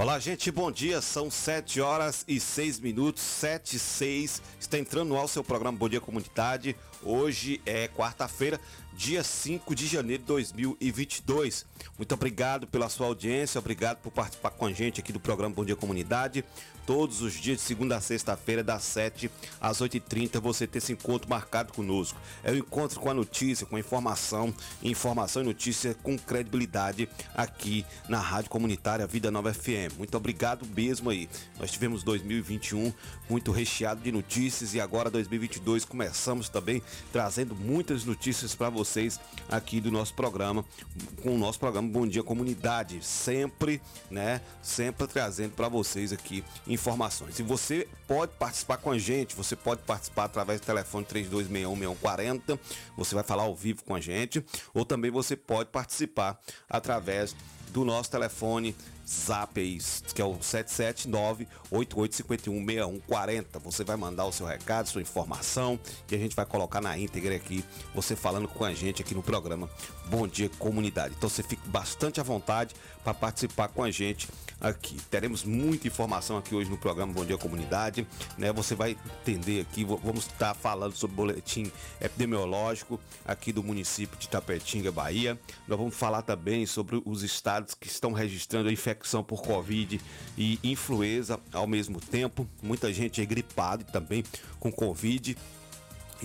Olá, gente, bom dia. São 7 horas e 6 minutos, 7 e 6. Está entrando no ar o seu programa Bom Dia Comunidade. Hoje é quarta-feira, dia 5 de janeiro de 2022. Muito obrigado pela sua audiência, obrigado por participar com a gente aqui do programa Bom Dia Comunidade. Todos os dias de segunda a sexta-feira, das 7 às 8h30, você ter esse encontro marcado conosco. É o um encontro com a notícia, com a informação, informação e notícia com credibilidade aqui na Rádio Comunitária Vida Nova FM. Muito obrigado mesmo aí. Nós tivemos 2021 muito recheado de notícias e agora 2022 começamos também trazendo muitas notícias para vocês aqui do nosso programa, com o nosso programa Bom Dia Comunidade, sempre, né, sempre trazendo para vocês aqui informações. E você pode participar com a gente, você pode participar através do telefone 32616140, você vai falar ao vivo com a gente, ou também você pode participar através do nosso telefone Zap aí, que é o 779-8851-6140. Você vai mandar o seu recado, sua informação, que a gente vai colocar na íntegra aqui, você falando com a gente aqui no programa Bom Dia Comunidade. Então você fique bastante à vontade para participar com a gente aqui. Teremos muita informação aqui hoje no programa Bom Dia Comunidade, né? Você vai entender aqui, vamos estar falando sobre o boletim epidemiológico aqui do município de Tapetinga, Bahia. Nós vamos falar também sobre os estados que estão registrando a infecção por Covid e influenza ao mesmo tempo. Muita gente é gripada também com Covid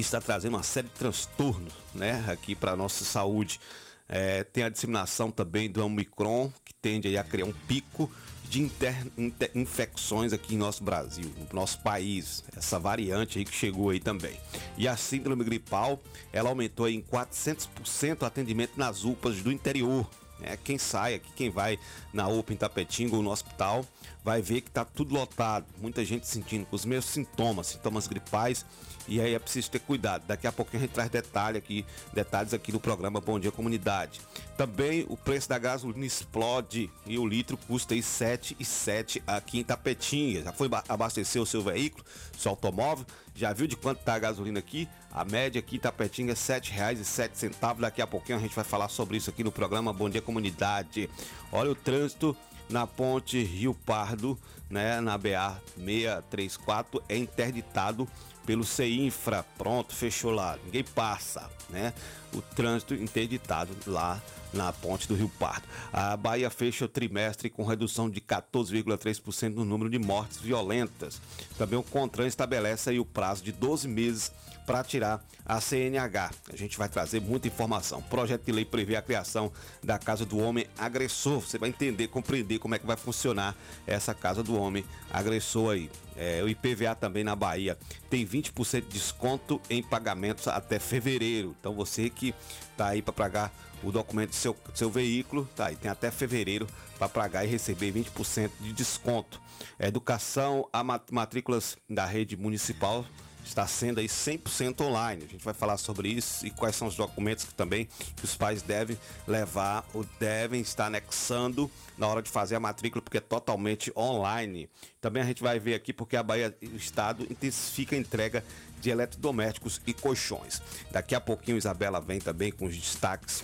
está trazendo uma série de transtornos, né, aqui para nossa saúde. É, tem a disseminação também do Omicron, que tende a criar um pico de inter, inter, infecções aqui em nosso Brasil, no nosso país. Essa variante aí que chegou aí também. E a síndrome gripal, ela aumentou em 400% o atendimento nas UPAs do interior. É, quem sai aqui, quem vai na UPA em Tapetinga ou no hospital, vai ver que está tudo lotado. Muita gente sentindo os mesmos sintomas, sintomas gripais e aí é preciso ter cuidado. Daqui a pouquinho a gente traz detalhe aqui, detalhes aqui no programa Bom Dia Comunidade. Também o preço da gasolina explode e o litro custa aí 7,7 aqui em Tapetinha. Já foi abastecer o seu veículo, seu automóvel? Já viu de quanto está a gasolina aqui? A média aqui em Tapetinga é R$ 7,07. Daqui a pouquinho a gente vai falar sobre isso aqui no programa Bom Dia Comunidade. Olha o trânsito na ponte Rio Pardo, né, na BA 634 é interditado pelo CINFRA. Pronto, fechou lá. Ninguém passa, né? O trânsito interditado lá na ponte do Rio Pardo. A Bahia fecha o trimestre com redução de 14,3% no número de mortes violentas. Também o CONTRAN estabelece o prazo de 12 meses para tirar a CNH. A gente vai trazer muita informação. O projeto de lei prevê a criação da Casa do Homem Agressor. Você vai entender, compreender como é que vai funcionar essa Casa do Homem Agressor aí. É, o IPVA também na Bahia tem 20% de desconto em pagamentos até fevereiro. Então você que tá aí para pagar o documento do seu, seu veículo, tá aí, tem até fevereiro para pagar e receber 20% de desconto. Educação a matrículas da rede municipal está sendo aí 100% online. A gente vai falar sobre isso e quais são os documentos que também os pais devem levar ou devem estar anexando na hora de fazer a matrícula, porque é totalmente online. Também a gente vai ver aqui porque a Bahia, o Estado, intensifica a entrega de eletrodomésticos e colchões. Daqui a pouquinho Isabela vem também com os destaques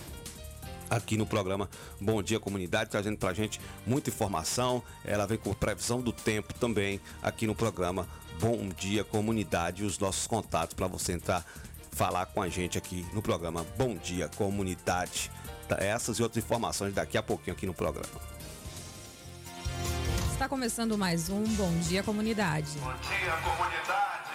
aqui no programa Bom Dia Comunidade, trazendo pra gente muita informação. Ela vem com previsão do tempo também aqui no programa Bom Dia Comunidade, os nossos contatos para você entrar falar com a gente aqui no programa Bom Dia Comunidade. Tá, essas e outras informações daqui a pouquinho aqui no programa. Está começando mais um Bom Dia Comunidade. Bom dia, comunidade.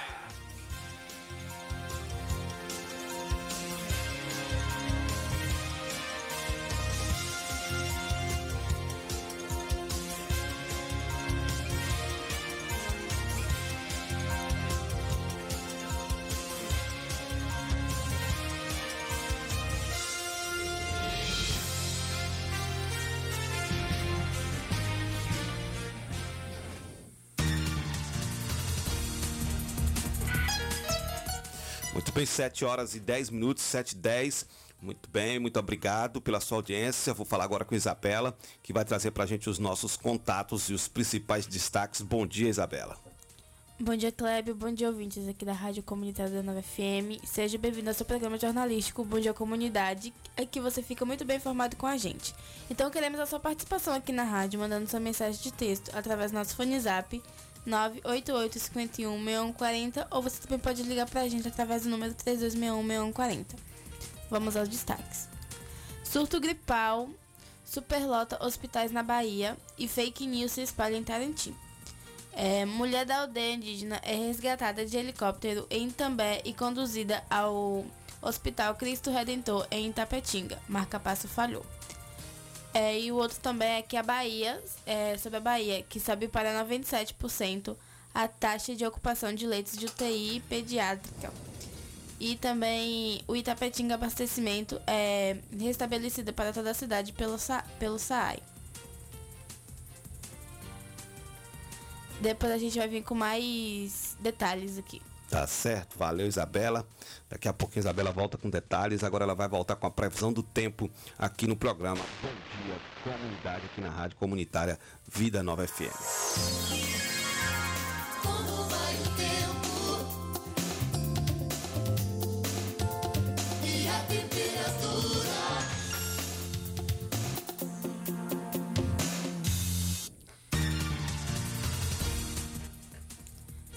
Bem, 7 horas e 10 minutos, 7 e 10. Muito bem, muito obrigado pela sua audiência. Vou falar agora com Isabela, que vai trazer para a gente os nossos contatos e os principais destaques. Bom dia, Isabela. Bom dia, Kleber. Bom dia, ouvintes aqui da Rádio Comunitária da Nova FM. Seja bem-vindo ao seu programa jornalístico Bom Dia Comunidade. Aqui você fica muito bem informado com a gente. Então, queremos a sua participação aqui na rádio, mandando sua mensagem de texto através do nosso fone zap 988-51-6140 ou você também pode ligar para a gente através do número 3261-6140. Vamos aos destaques. Surto gripal superlota hospitais na Bahia e fake news se espalha em Tarantim. É, mulher da aldeia indígena é resgatada de helicóptero em També e conduzida ao Hospital Cristo Redentor em Itapetinga. Marca-passo falhou. É, e o outro também é que a Bahia, é, sobre a Bahia, que sobe para 97% a taxa de ocupação de leitos de UTI pediátrica. E também o Itapetinga Abastecimento é restabelecido para toda a cidade pelo, pelo SAAI. Depois a gente vai vir com mais detalhes aqui. Tá certo, valeu Isabela. Daqui a pouco a Isabela volta com detalhes. Agora ela vai voltar com a previsão do tempo aqui no programa. Bom dia, comunidade aqui na Rádio Comunitária Vida Nova FM.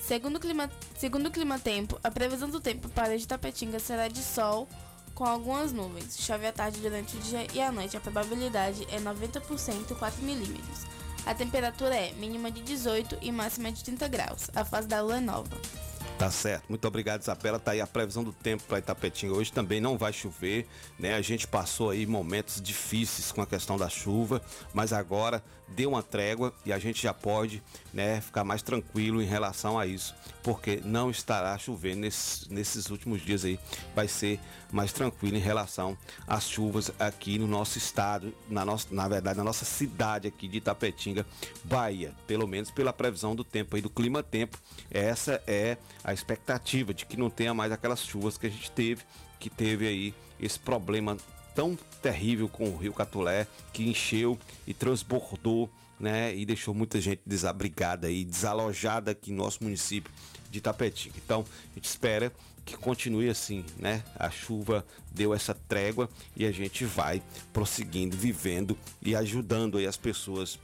Segundo o, clima, segundo o clima tempo, a previsão do tempo para Itapetinga será de sol com algumas nuvens. Chove à tarde durante o dia e à noite. A probabilidade é 90% 4 milímetros. A temperatura é mínima de 18 e máxima de 30 graus. A fase da lua é nova. Tá certo. Muito obrigado, Isabela. Tá aí a previsão do tempo para Itapetinga. Hoje também não vai chover, né? A gente passou aí momentos difíceis com a questão da chuva, mas agora deu uma trégua e a gente já pode, né, ficar mais tranquilo em relação a isso, porque não estará chovendo nesses, nesses últimos dias aí. Vai ser mais tranquilo em relação às chuvas aqui no nosso estado, na nossa, na verdade, na nossa cidade aqui de Itapetinga, Bahia. Pelo menos pela previsão do tempo aí do clima tempo. Essa é a expectativa de que não tenha mais aquelas chuvas que a gente teve, que teve aí esse problema tão terrível com o Rio Catulé, que encheu e transbordou, né, e deixou muita gente desabrigada e desalojada aqui no nosso município de Tapetinga. Então, a gente espera que continue assim, né? A chuva deu essa trégua e a gente vai prosseguindo, vivendo e ajudando aí as pessoas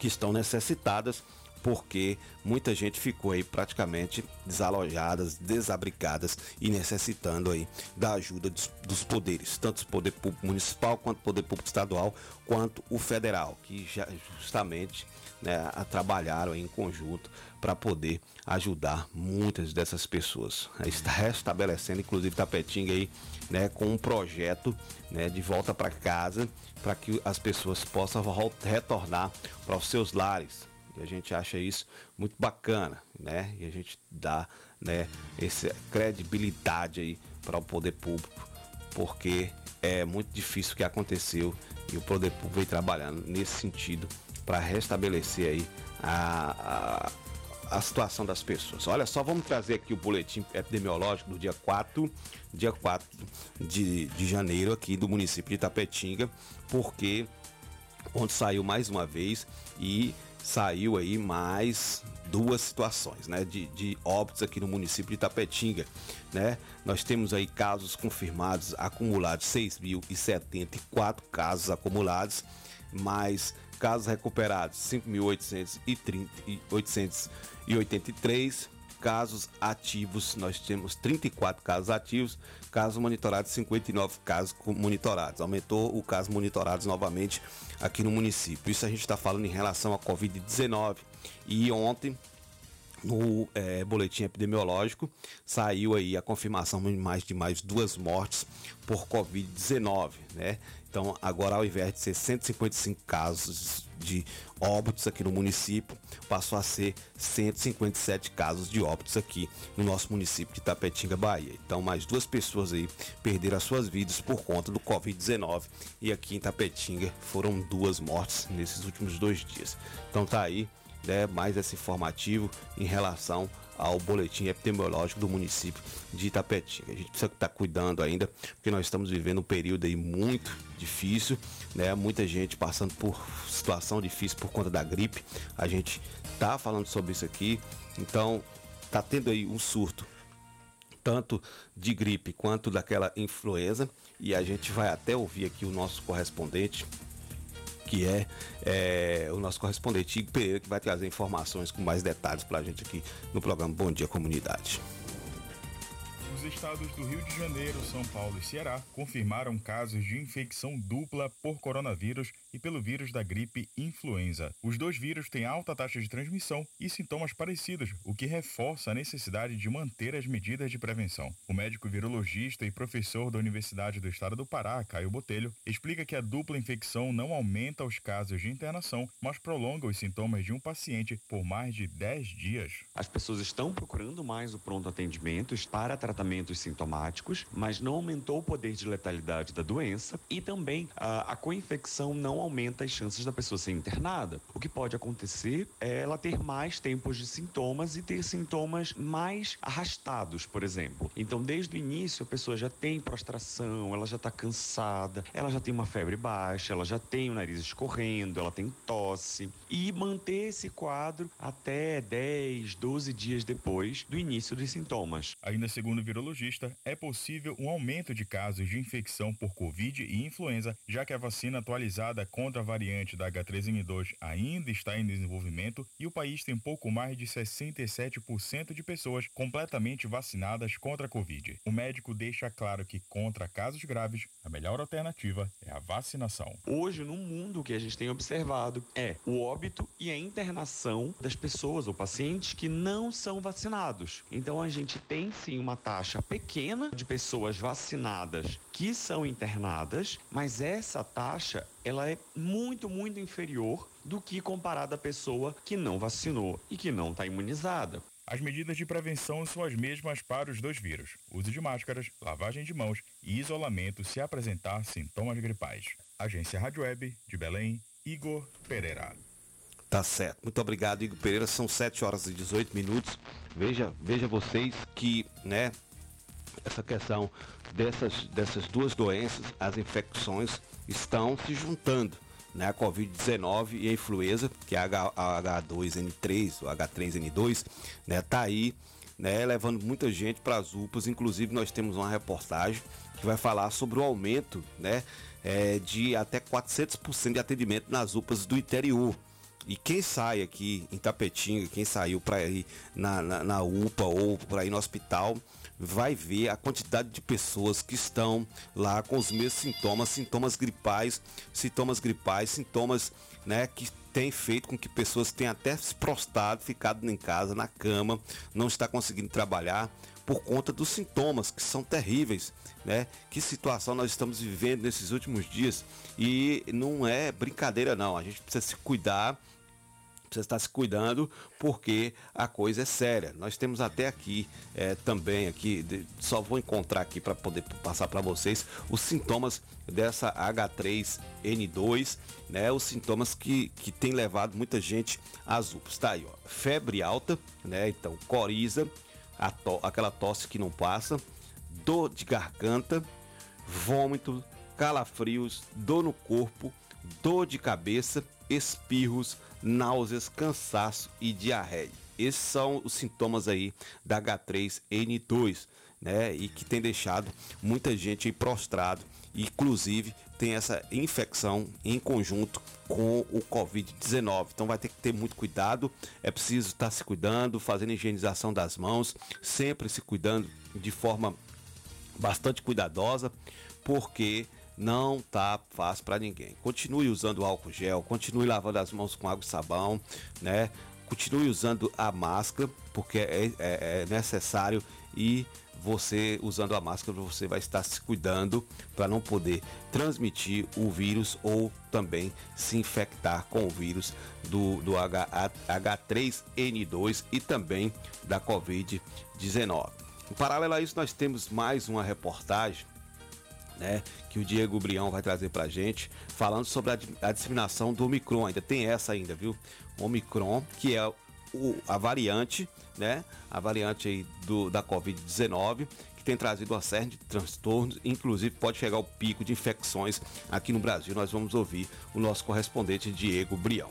que estão necessitadas porque muita gente ficou aí praticamente desalojadas, desabrigadas e necessitando aí da ajuda dos, dos poderes, tanto o poder público municipal quanto o poder público estadual, quanto o federal, que já justamente né, trabalharam em conjunto para poder ajudar muitas dessas pessoas. Está restabelecendo, inclusive Tapetinga aí, né, com um projeto né, de volta para casa, para que as pessoas possam retornar para os seus lares, e a gente acha isso muito bacana, né? E a gente dá, né, essa credibilidade aí para o poder público, porque é muito difícil o que aconteceu e o poder público vem trabalhando nesse sentido para restabelecer aí a, a, situação das pessoas. Olha só, vamos trazer aqui o boletim epidemiológico do dia 4, dia 4 de, de janeiro aqui do município de Itapetinga, porque onde saiu mais uma vez e saiu aí mais duas situações, né, de, de óbitos aqui no município de Itapetinga, né? Nós temos aí casos confirmados acumulados 6.074 casos acumulados, mais casos recuperados 5.883 casos ativos, nós temos 34 casos ativos, casos monitorados 59 casos monitorados. Aumentou o caso monitorados novamente aqui no município. Isso a gente está falando em relação à Covid-19. E ontem, no é, boletim epidemiológico, saiu aí a confirmação de mais de mais duas mortes por Covid-19, né? Então, agora ao invés de ser 155 casos de óbitos aqui no município, passou a ser 157 casos de óbitos aqui no nosso município de Tapetinga, Bahia. Então, mais duas pessoas aí perderam as suas vidas por conta do Covid-19 e aqui em Tapetinga foram duas mortes nesses últimos dois dias. Então, tá aí, né, mais esse informativo em relação ao boletim epidemiológico do município de Itapetinga. A gente precisa estar cuidando ainda, porque nós estamos vivendo um período aí muito difícil, né? Muita gente passando por situação difícil por conta da gripe. A gente tá falando sobre isso aqui, então tá tendo aí um surto tanto de gripe quanto daquela influenza e a gente vai até ouvir aqui o nosso correspondente que é, é, o nosso correspondente Igor Pereira, que vai trazer informações com mais detalhes para a gente aqui no programa Bom Dia Comunidade. Os estados do Rio de Janeiro, São Paulo e Ceará confirmaram casos de infecção dupla por coronavírus e pelo vírus da gripe influenza. Os dois vírus têm alta taxa de transmissão e sintomas parecidos, o que reforça a necessidade de manter as medidas de prevenção. O médico virologista e professor da Universidade do Estado do Pará, Caio Botelho, explica que a dupla infecção não aumenta os casos de internação, mas prolonga os sintomas de um paciente por mais de 10 dias. As pessoas estão procurando mais o pronto atendimento para tratamento tratamentos sintomáticos, mas não aumentou o poder de letalidade da doença e também a, a co-infecção não aumenta as chances da pessoa ser internada. O que pode acontecer é ela ter mais tempos de sintomas e ter sintomas mais arrastados, por exemplo. Então, desde o início, a pessoa já tem prostração, ela já está cansada, ela já tem uma febre baixa, ela já tem o nariz escorrendo, ela tem tosse. E manter esse quadro até 10, 12 dias depois do início dos sintomas. Ainda segundo o é possível um aumento de casos de infecção por Covid e influenza, já que a vacina atualizada contra a variante da H3N2 ainda está em desenvolvimento e o país tem pouco mais de 67% de pessoas completamente vacinadas contra a Covid. O médico deixa claro que contra casos graves, a melhor alternativa é a vacinação. Hoje, no mundo, o que a gente tem observado é o óbito e a internação das pessoas ou pacientes que não são vacinados. Então, a gente tem sim uma taxa taxa pequena de pessoas vacinadas que são internadas, mas essa taxa ela é muito, muito inferior do que comparada à pessoa que não vacinou e que não está imunizada. As medidas de prevenção são as mesmas para os dois vírus: uso de máscaras, lavagem de mãos e isolamento se apresentar sintomas gripais. Agência Rádio Web de Belém, Igor Pereira. Tá certo. Muito obrigado, Igor Pereira. São 7 horas e 18 minutos. Veja, veja vocês que, né, essa questão dessas, dessas duas doenças, as infecções estão se juntando. Né, a Covid-19 e a influenza, que é a, H2N3, o H3N2, né, tá aí, né, levando muita gente para as UPAs. Inclusive, nós temos uma reportagem que vai falar sobre o aumento, né, é, de até 400% de atendimento nas UPAs do interior. E quem sai aqui em Tapetinga, quem saiu para ir na, na, na UPA ou para ir no hospital, vai ver a quantidade de pessoas que estão lá com os mesmos sintomas, sintomas gripais, sintomas gripais, sintomas né, que tem feito com que pessoas tenham até se prostrado, ficado em casa, na cama, não está conseguindo trabalhar por conta dos sintomas que são terríveis, né? Que situação nós estamos vivendo nesses últimos dias e não é brincadeira não, a gente precisa se cuidar precisa estar se cuidando porque a coisa é séria. Nós temos até aqui é, também aqui, de, só vou encontrar aqui para poder passar para vocês os sintomas dessa H3N2, né? Os sintomas que, que tem levado muita gente às UPAs. Tá aí, ó, febre alta, né? Então, coriza, to, aquela tosse que não passa, dor de garganta, vômito, calafrios, dor no corpo, dor de cabeça, espirros, náuseas, cansaço e diarreia. Esses são os sintomas aí da H3N2, né? E que tem deixado muita gente prostrado, inclusive tem essa infecção em conjunto com o Covid-19. Então vai ter que ter muito cuidado, é preciso estar se cuidando, fazendo higienização das mãos, sempre se cuidando de forma bastante cuidadosa, porque não tá fácil para ninguém. Continue usando álcool gel, continue lavando as mãos com água e sabão, né? Continue usando a máscara, porque é, é, é necessário e você usando a máscara você vai estar se cuidando para não poder transmitir o vírus ou também se infectar com o vírus do, do H, H3N2 e também da Covid-19. Em paralelo a isso, nós temos mais uma reportagem né, que o Diego Brião vai trazer pra gente, falando sobre a, a disseminação do Omicron. Ainda tem essa ainda, viu? Omicron, que é o, a variante, né? A variante do, da Covid-19, que tem trazido uma série de transtornos, inclusive pode chegar ao pico de infecções aqui no Brasil. Nós vamos ouvir o nosso correspondente Diego Brião.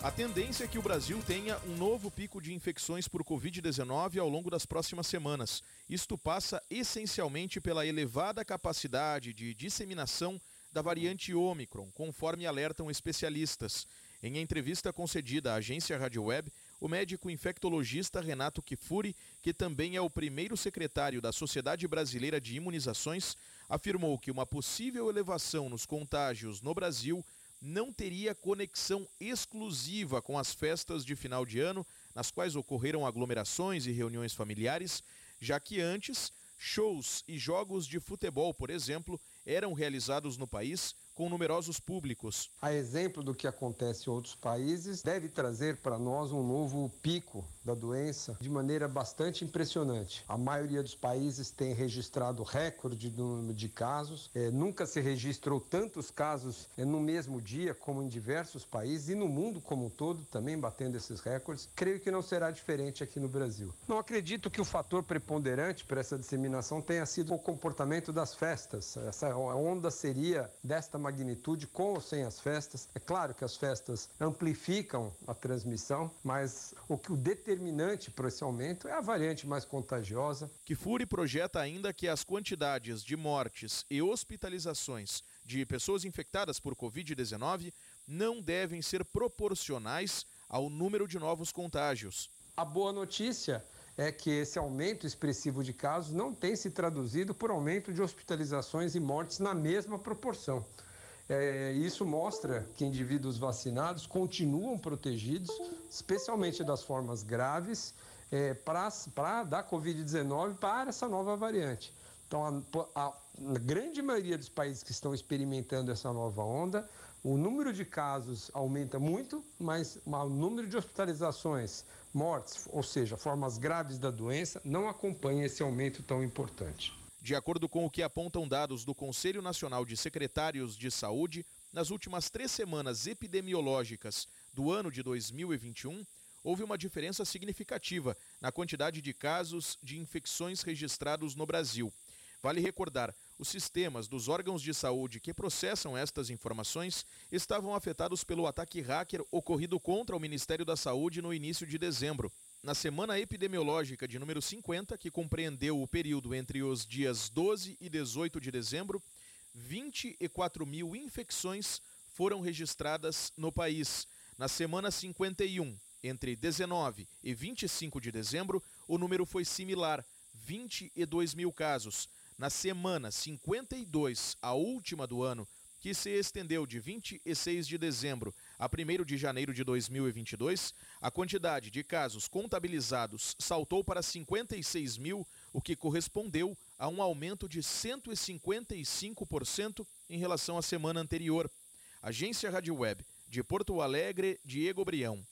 A tendência é que o Brasil tenha um novo pico de infecções por Covid-19 ao longo das próximas semanas. Isto passa essencialmente pela elevada capacidade de disseminação da variante Ômicron, conforme alertam especialistas. Em entrevista concedida à agência Rádio Web, o médico infectologista Renato Kifuri, que também é o primeiro secretário da Sociedade Brasileira de Imunizações, afirmou que uma possível elevação nos contágios no Brasil não teria conexão exclusiva com as festas de final de ano, nas quais ocorreram aglomerações e reuniões familiares, já que antes, shows e jogos de futebol, por exemplo, eram realizados no país com numerosos públicos. A exemplo do que acontece em outros países, deve trazer para nós um novo pico da doença de maneira bastante impressionante. A maioria dos países tem registrado recorde do número de casos. É, nunca se registrou tantos casos é, no mesmo dia como em diversos países e no mundo como um todo também batendo esses recordes. Creio que não será diferente aqui no Brasil. Não acredito que o fator preponderante para essa disseminação tenha sido o comportamento das festas. Essa onda seria desta maneira magnitude com ou sem as festas. É claro que as festas amplificam a transmissão, mas o que o determinante para esse aumento é a variante mais contagiosa. Kifuri projeta ainda que as quantidades de mortes e hospitalizações de pessoas infectadas por Covid-19 não devem ser proporcionais ao número de novos contágios. A boa notícia é que esse aumento expressivo de casos não tem se traduzido por aumento de hospitalizações e mortes na mesma proporção. É, isso mostra que indivíduos vacinados continuam protegidos, especialmente das formas graves, é, para da Covid-19 para essa nova variante. Então, a, a, a grande maioria dos países que estão experimentando essa nova onda, o número de casos aumenta muito, mas o número de hospitalizações, mortes, ou seja, formas graves da doença, não acompanha esse aumento tão importante. De acordo com o que apontam dados do Conselho Nacional de Secretários de Saúde, nas últimas três semanas epidemiológicas do ano de 2021, houve uma diferença significativa na quantidade de casos de infecções registrados no Brasil. Vale recordar, os sistemas dos órgãos de saúde que processam estas informações estavam afetados pelo ataque hacker ocorrido contra o Ministério da Saúde no início de dezembro na semana epidemiológica de número 50, que compreendeu o período entre os dias 12 e 18 de dezembro, 24 mil infecções foram registradas no país. Na semana 51, entre 19 e 25 de dezembro, o número foi similar, 22 mil casos. Na semana 52, a última do ano, que se estendeu de 26 de dezembro a 1 de janeiro de 2022, a quantidade de casos contabilizados saltou para 56 mil, o que correspondeu a um aumento de 155% em relação à semana anterior. Agência Rádio Web de Porto Alegre, Diego Brião.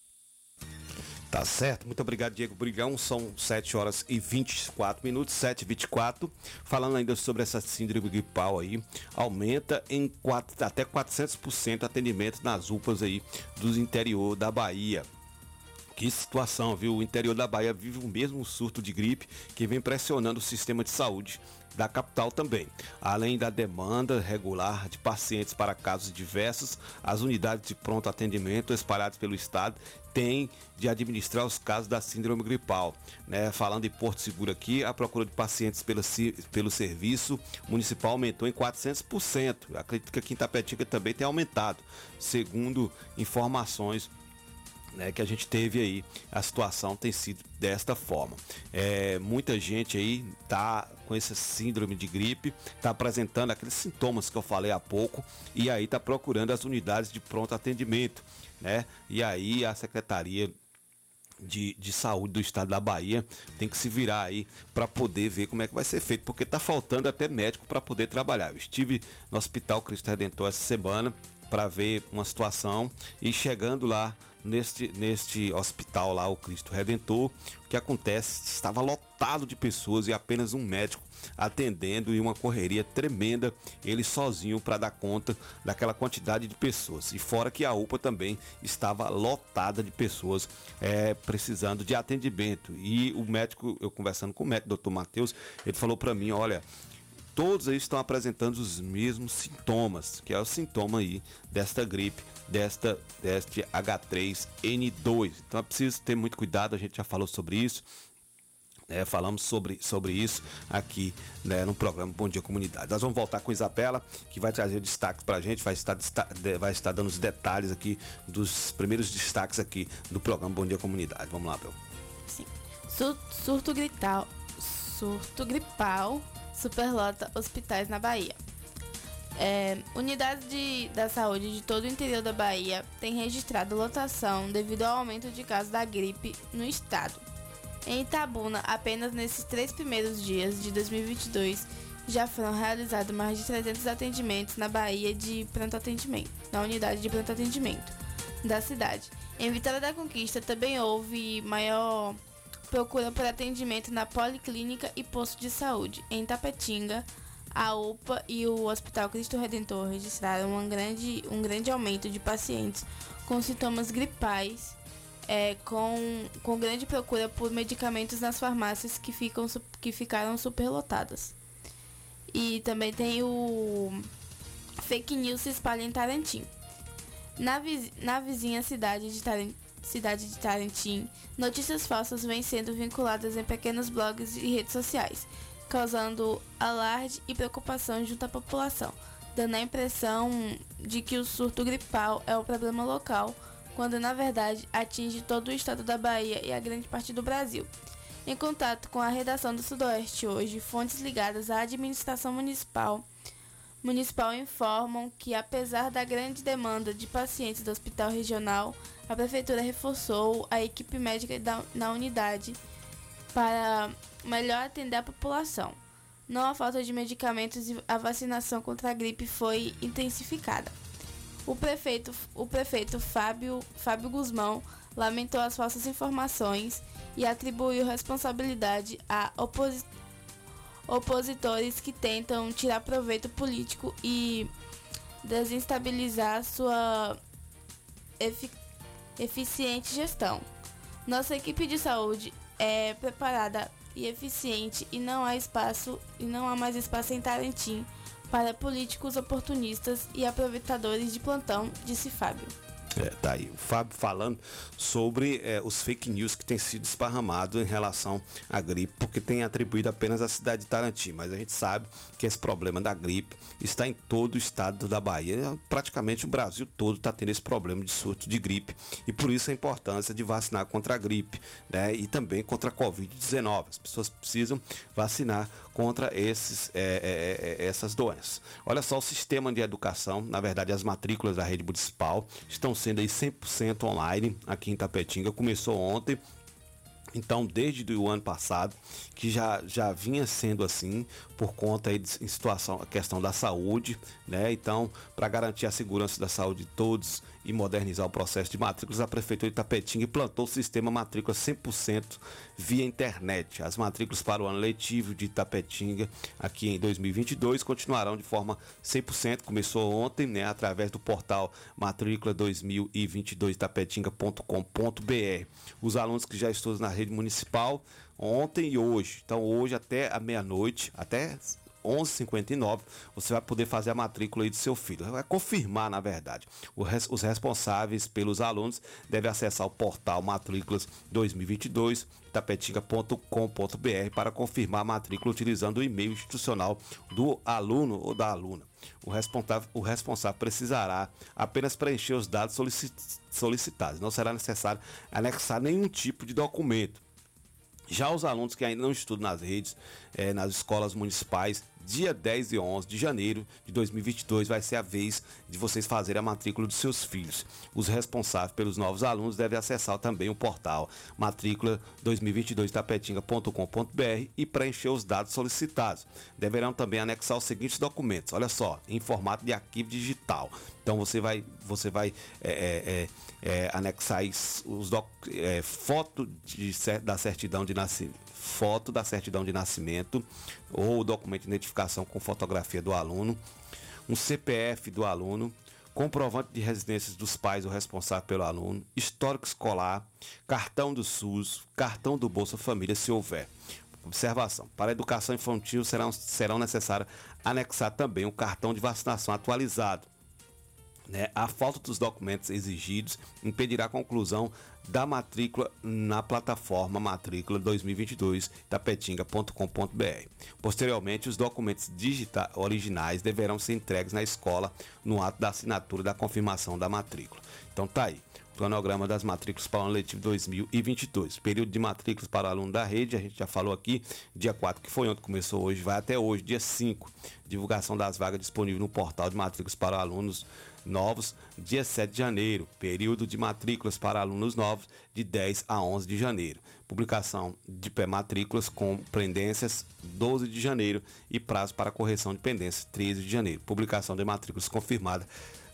Tá certo, muito obrigado, Diego Brigão. São 7 horas e 24 minutos, 7 e 24 Falando ainda sobre essa síndrome gripal aí, aumenta em 4, até 400% atendimento nas UPAs aí do interior da Bahia. Que situação, viu? O interior da Bahia vive o mesmo surto de gripe que vem pressionando o sistema de saúde da capital também. Além da demanda regular de pacientes para casos diversos, as unidades de pronto atendimento espalhadas pelo estado têm de administrar os casos da síndrome gripal. Né? Falando em Porto Seguro aqui, a procura de pacientes pelo, pelo serviço municipal aumentou em 400%. Eu acredito que aqui em também tem aumentado, segundo informações né, que a gente teve aí, a situação tem sido desta forma. É, muita gente aí tá com essa síndrome de gripe, tá apresentando aqueles sintomas que eu falei há pouco e aí tá procurando as unidades de pronto atendimento, né? E aí a secretaria de, de saúde do estado da Bahia tem que se virar aí para poder ver como é que vai ser feito, porque tá faltando até médico para poder trabalhar. Eu estive no Hospital Cristo Redentor essa semana para ver uma situação e chegando lá neste, neste hospital lá, o Cristo Redentor. O que acontece? Estava lotado de pessoas e apenas um médico atendendo e uma correria tremenda, ele sozinho para dar conta daquela quantidade de pessoas. E fora que a UPA também estava lotada de pessoas é, precisando de atendimento. E o médico, eu conversando com o médico, doutor Matheus, ele falou para mim, olha, todos aí estão apresentando os mesmos sintomas, que é o sintoma aí desta gripe, desta deste H3N2. Então é preciso ter muito cuidado, a gente já falou sobre isso. É, falamos sobre, sobre isso aqui né, no programa Bom Dia Comunidade. Nós vamos voltar com Isabela, que vai trazer destaques para a gente, vai estar, vai estar dando os detalhes aqui dos primeiros destaques aqui do programa Bom Dia Comunidade. Vamos lá, Bel. Sim. Surto gripal, surto gripal superlota hospitais na Bahia. É, unidades de, da saúde de todo o interior da Bahia têm registrado lotação devido ao aumento de casos da gripe no estado. Em Itabuna, apenas nesses três primeiros dias de 2022, já foram realizados mais de 300 atendimentos na Bahia de pronto atendimento, na unidade de pronto atendimento da cidade. Em Vitória da Conquista também houve maior procura por atendimento na Policlínica e Posto de Saúde. Em Tapetinga, a UPA e o Hospital Cristo Redentor registraram um grande, um grande aumento de pacientes com sintomas gripais, é, com, com grande procura por medicamentos nas farmácias que, ficam, que ficaram superlotadas. E também tem o fake news se espalha em Tarantim. Na, na vizinha cidade de Tarantim, cidade de Tarantim, notícias falsas vêm sendo vinculadas em pequenos blogs e redes sociais, causando alarde e preocupação junto à população, dando a impressão de que o surto gripal é o problema local, quando na verdade atinge todo o estado da Bahia e a grande parte do Brasil. Em contato com a redação do Sudoeste hoje, fontes ligadas à administração municipal municipal informam que, apesar da grande demanda de pacientes do hospital regional, a prefeitura reforçou a equipe médica da, na unidade para melhor atender a população. Não há falta de medicamentos e a vacinação contra a gripe foi intensificada. O prefeito, o prefeito Fábio, Fábio Guzmão lamentou as falsas informações e atribuiu responsabilidade a oposi opositores que tentam tirar proveito político e desestabilizar sua eficácia eficiente gestão. Nossa equipe de saúde é preparada e eficiente e não há espaço e não há mais espaço em Tarantim para políticos oportunistas e aproveitadores de plantão, disse Fábio. É, tá aí. O Fábio falando sobre é, os fake news que têm sido esparramados em relação à gripe, porque tem atribuído apenas à cidade de Tarantim, mas a gente sabe que esse problema da gripe está em todo o estado da Bahia, praticamente o Brasil todo está tendo esse problema de surto de gripe. E por isso a importância de vacinar contra a gripe, né, e também contra a Covid-19. As pessoas precisam vacinar contra esses, é, é, é, essas doenças. Olha só, o sistema de educação, na verdade, as matrículas da rede municipal estão sendo aí 100% online aqui em Tapetinga. Começou ontem, então, desde o ano passado, que já, já vinha sendo assim, por conta aí de situação, a questão da saúde, né? Então, para garantir a segurança da saúde de todos e modernizar o processo de matrículas, a Prefeitura de Tapetinga implantou o sistema matrícula 100% via internet. As matrículas para o ano letivo de Tapetinga aqui em 2022 continuarão de forma 100%. Começou ontem, né, através do portal matrícula 2022 tapetinga.com.br. Os alunos que já estudam na rede municipal ontem e hoje. Então hoje até a meia-noite, até 11:59 você vai poder fazer a matrícula aí do seu filho. Vai confirmar, na verdade. Os responsáveis pelos alunos devem acessar o portal Matrículas 2022 tapetinga.com.br para confirmar a matrícula utilizando o e-mail institucional do aluno ou da aluna. O responsável, o responsável precisará apenas preencher os dados solicitados. Não será necessário anexar nenhum tipo de documento. Já os alunos que ainda não estudam nas redes é, nas escolas municipais dia 10 e 11 de janeiro de 2022 vai ser a vez de vocês fazerem a matrícula dos seus filhos. Os responsáveis pelos novos alunos devem acessar também o portal matrícula 2022 tapetinga.com.br e preencher os dados solicitados. Deverão também anexar os seguintes documentos. Olha só, em formato de arquivo digital. Então você vai, você vai é, é, é, é anexar os doc, é, foto de, da certidão de nascimento foto da certidão de nascimento ou documento de identificação com fotografia do aluno, um CPF do aluno, comprovante de residências dos pais ou responsável pelo aluno, histórico escolar, cartão do SUS, cartão do Bolsa Família, se houver. Observação: para a educação infantil serão, serão necessários anexar também um cartão de vacinação atualizado. Né? A falta dos documentos exigidos impedirá a conclusão da matrícula na plataforma matrícula 2022 tapetinga.com.br. Posteriormente, os documentos digitais originais deverão ser entregues na escola no ato da assinatura da confirmação da matrícula. Então tá aí. Cronograma das matrículas para o ano letivo 2022. Período de matrículas para o aluno da rede, a gente já falou aqui, dia 4, que foi ontem, começou hoje, vai até hoje, dia 5. Divulgação das vagas disponíveis no portal de matrículas para alunos novos, dia 7 de janeiro. Período de matrículas para alunos novos, de 10 a 11 de janeiro. Publicação de matrículas com pendências, 12 de janeiro. E prazo para correção de pendências, 13 de janeiro. Publicação de matrículas confirmada,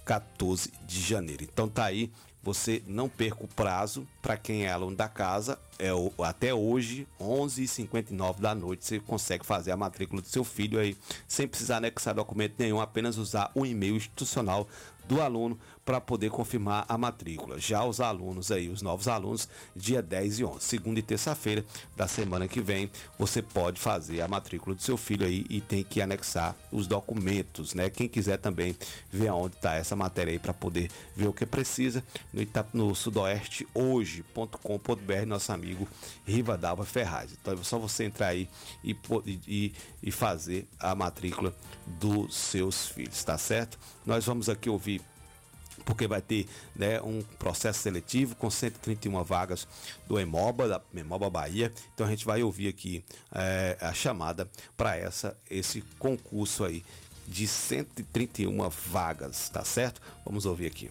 14 de janeiro. Então tá aí você não perca o prazo para quem é aluno da casa. É o, até hoje, 11h59 da noite, você consegue fazer a matrícula do seu filho aí, sem precisar anexar documento nenhum, apenas usar o e-mail institucional do aluno para poder confirmar a matrícula. Já os alunos aí, os novos alunos, dia 10 e 11, segunda e terça-feira da semana que vem, você pode fazer a matrícula do seu filho aí e tem que anexar os documentos, né? Quem quiser também ver aonde está essa matéria aí para poder ver o que precisa, no, Itap no sudoeste hoje.com.br, nosso amigo Riva Dalva Ferraz. Então é só você entrar aí e, e, e fazer a matrícula dos seus filhos, tá certo? Nós vamos aqui ouvir porque vai ter né, um processo seletivo com 131 vagas do Emoba, da Emoba Bahia. Então a gente vai ouvir aqui é, a chamada para essa esse concurso aí de 131 vagas, tá certo? Vamos ouvir aqui.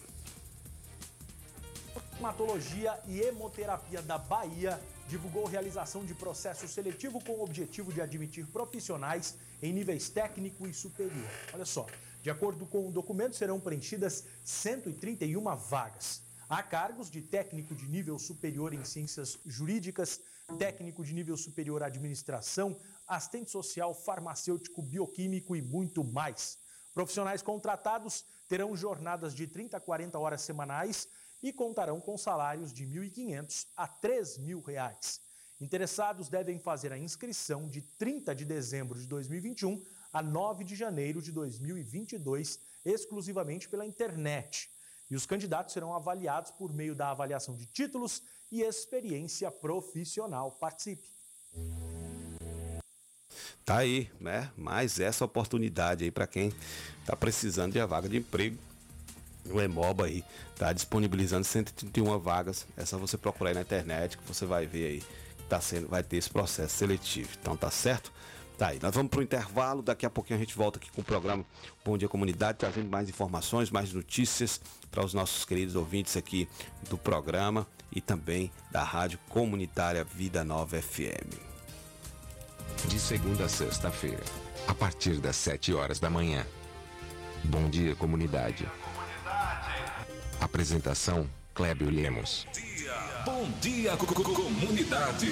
Hematologia e Hemoterapia da Bahia divulgou realização de processo seletivo com o objetivo de admitir profissionais em níveis técnico e superior. Olha só, de acordo com o documento, serão preenchidas 131 vagas. Há cargos de técnico de nível superior em ciências jurídicas, técnico de nível superior administração, assistente social, farmacêutico, bioquímico e muito mais. Profissionais contratados terão jornadas de 30 a 40 horas semanais e contarão com salários de R$ 1.500 a R$ 3.000. Interessados devem fazer a inscrição de 30 de dezembro de 2021 a 9 de janeiro de 2022, exclusivamente pela internet. E os candidatos serão avaliados por meio da avaliação de títulos e experiência profissional. Participe! Tá aí, né? Mais essa oportunidade aí para quem está precisando de a vaga de emprego. O Emoba aí tá disponibilizando 131 vagas. É só você procurar aí na internet que você vai ver aí que tá sendo, vai ter esse processo seletivo. Então tá certo? Tá aí, nós vamos para o intervalo, daqui a pouquinho a gente volta aqui com o programa Bom Dia Comunidade, trazendo mais informações, mais notícias para os nossos queridos ouvintes aqui do programa e também da Rádio Comunitária Vida Nova FM. De segunda a sexta-feira, a partir das 7 horas da manhã. Bom Dia Comunidade. Apresentação Clébio Lemos. Bom dia, comunidade.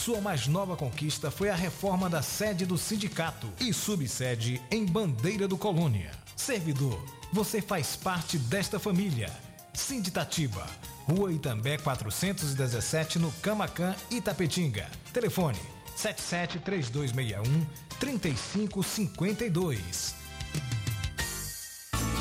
sua mais nova conquista foi a reforma da sede do sindicato e subsede em Bandeira do Colônia. Servidor, você faz parte desta família. Sinditatiba, Rua Itambé 417 no Camacan, Itapetinga. Telefone 77 3261 3552.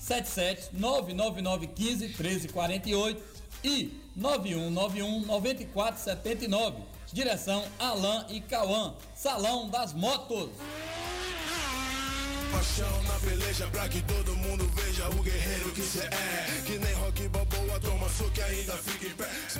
77 99915 1348 e 9191 9479. Direção Alain e Cauã. Salão das Motos. Paixão na peleja pra que todo mundo veja o guerreiro que cê é. Que nem rock balboa, toma que ainda fica em pé.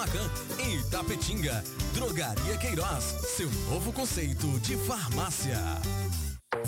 Camacan, em Itapetinga. Drogaria Queiroz, seu novo conceito de farmácia.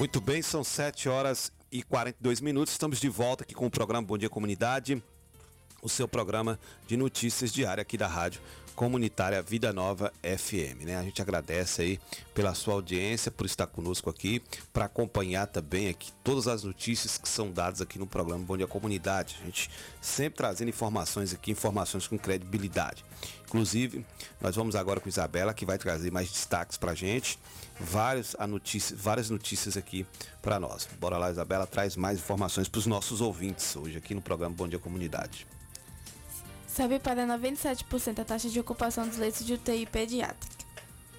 Muito bem, são 7 horas e 42 minutos. Estamos de volta aqui com o programa Bom Dia Comunidade, o seu programa de notícias diária aqui da Rádio Comunitária Vida Nova FM. Né? A gente agradece aí pela sua audiência, por estar conosco aqui, para acompanhar também aqui todas as notícias que são dadas aqui no programa Bom Dia Comunidade. A gente sempre trazendo informações aqui, informações com credibilidade. Inclusive, nós vamos agora com Isabela, que vai trazer mais destaques para a gente vários a notícia, várias notícias aqui para nós. Bora lá, Isabela, traz mais informações para os nossos ouvintes hoje aqui no programa Bom Dia Comunidade. Sobe para 97% a taxa de ocupação dos leitos de UTI pediátrica.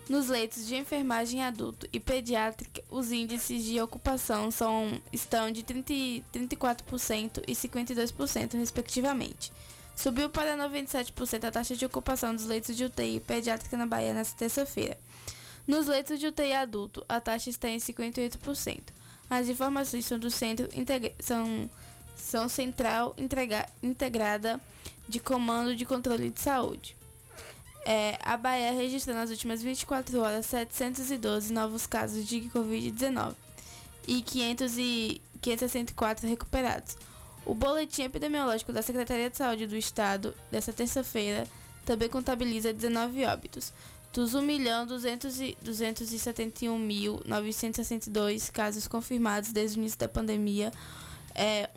Nos leitos de enfermagem adulto e pediátrica, os índices de ocupação são, estão de 30, 34% e 52%, respectivamente. Subiu para 97% a taxa de ocupação dos leitos de UTI pediátrica na Bahia nesta terça-feira. Nos leitos de UTI adulto, a taxa está em 58%. As informações são do Centro são, são Central Integra Integrada de Comando de Controle de Saúde. É, a Bahia registrou nas últimas 24 horas 712 novos casos de Covid-19 e 500 e 564 recuperados. O boletim epidemiológico da Secretaria de Saúde do Estado desta terça-feira também contabiliza 19 óbitos. Dos 1.271.962 casos confirmados desde o início da pandemia, é,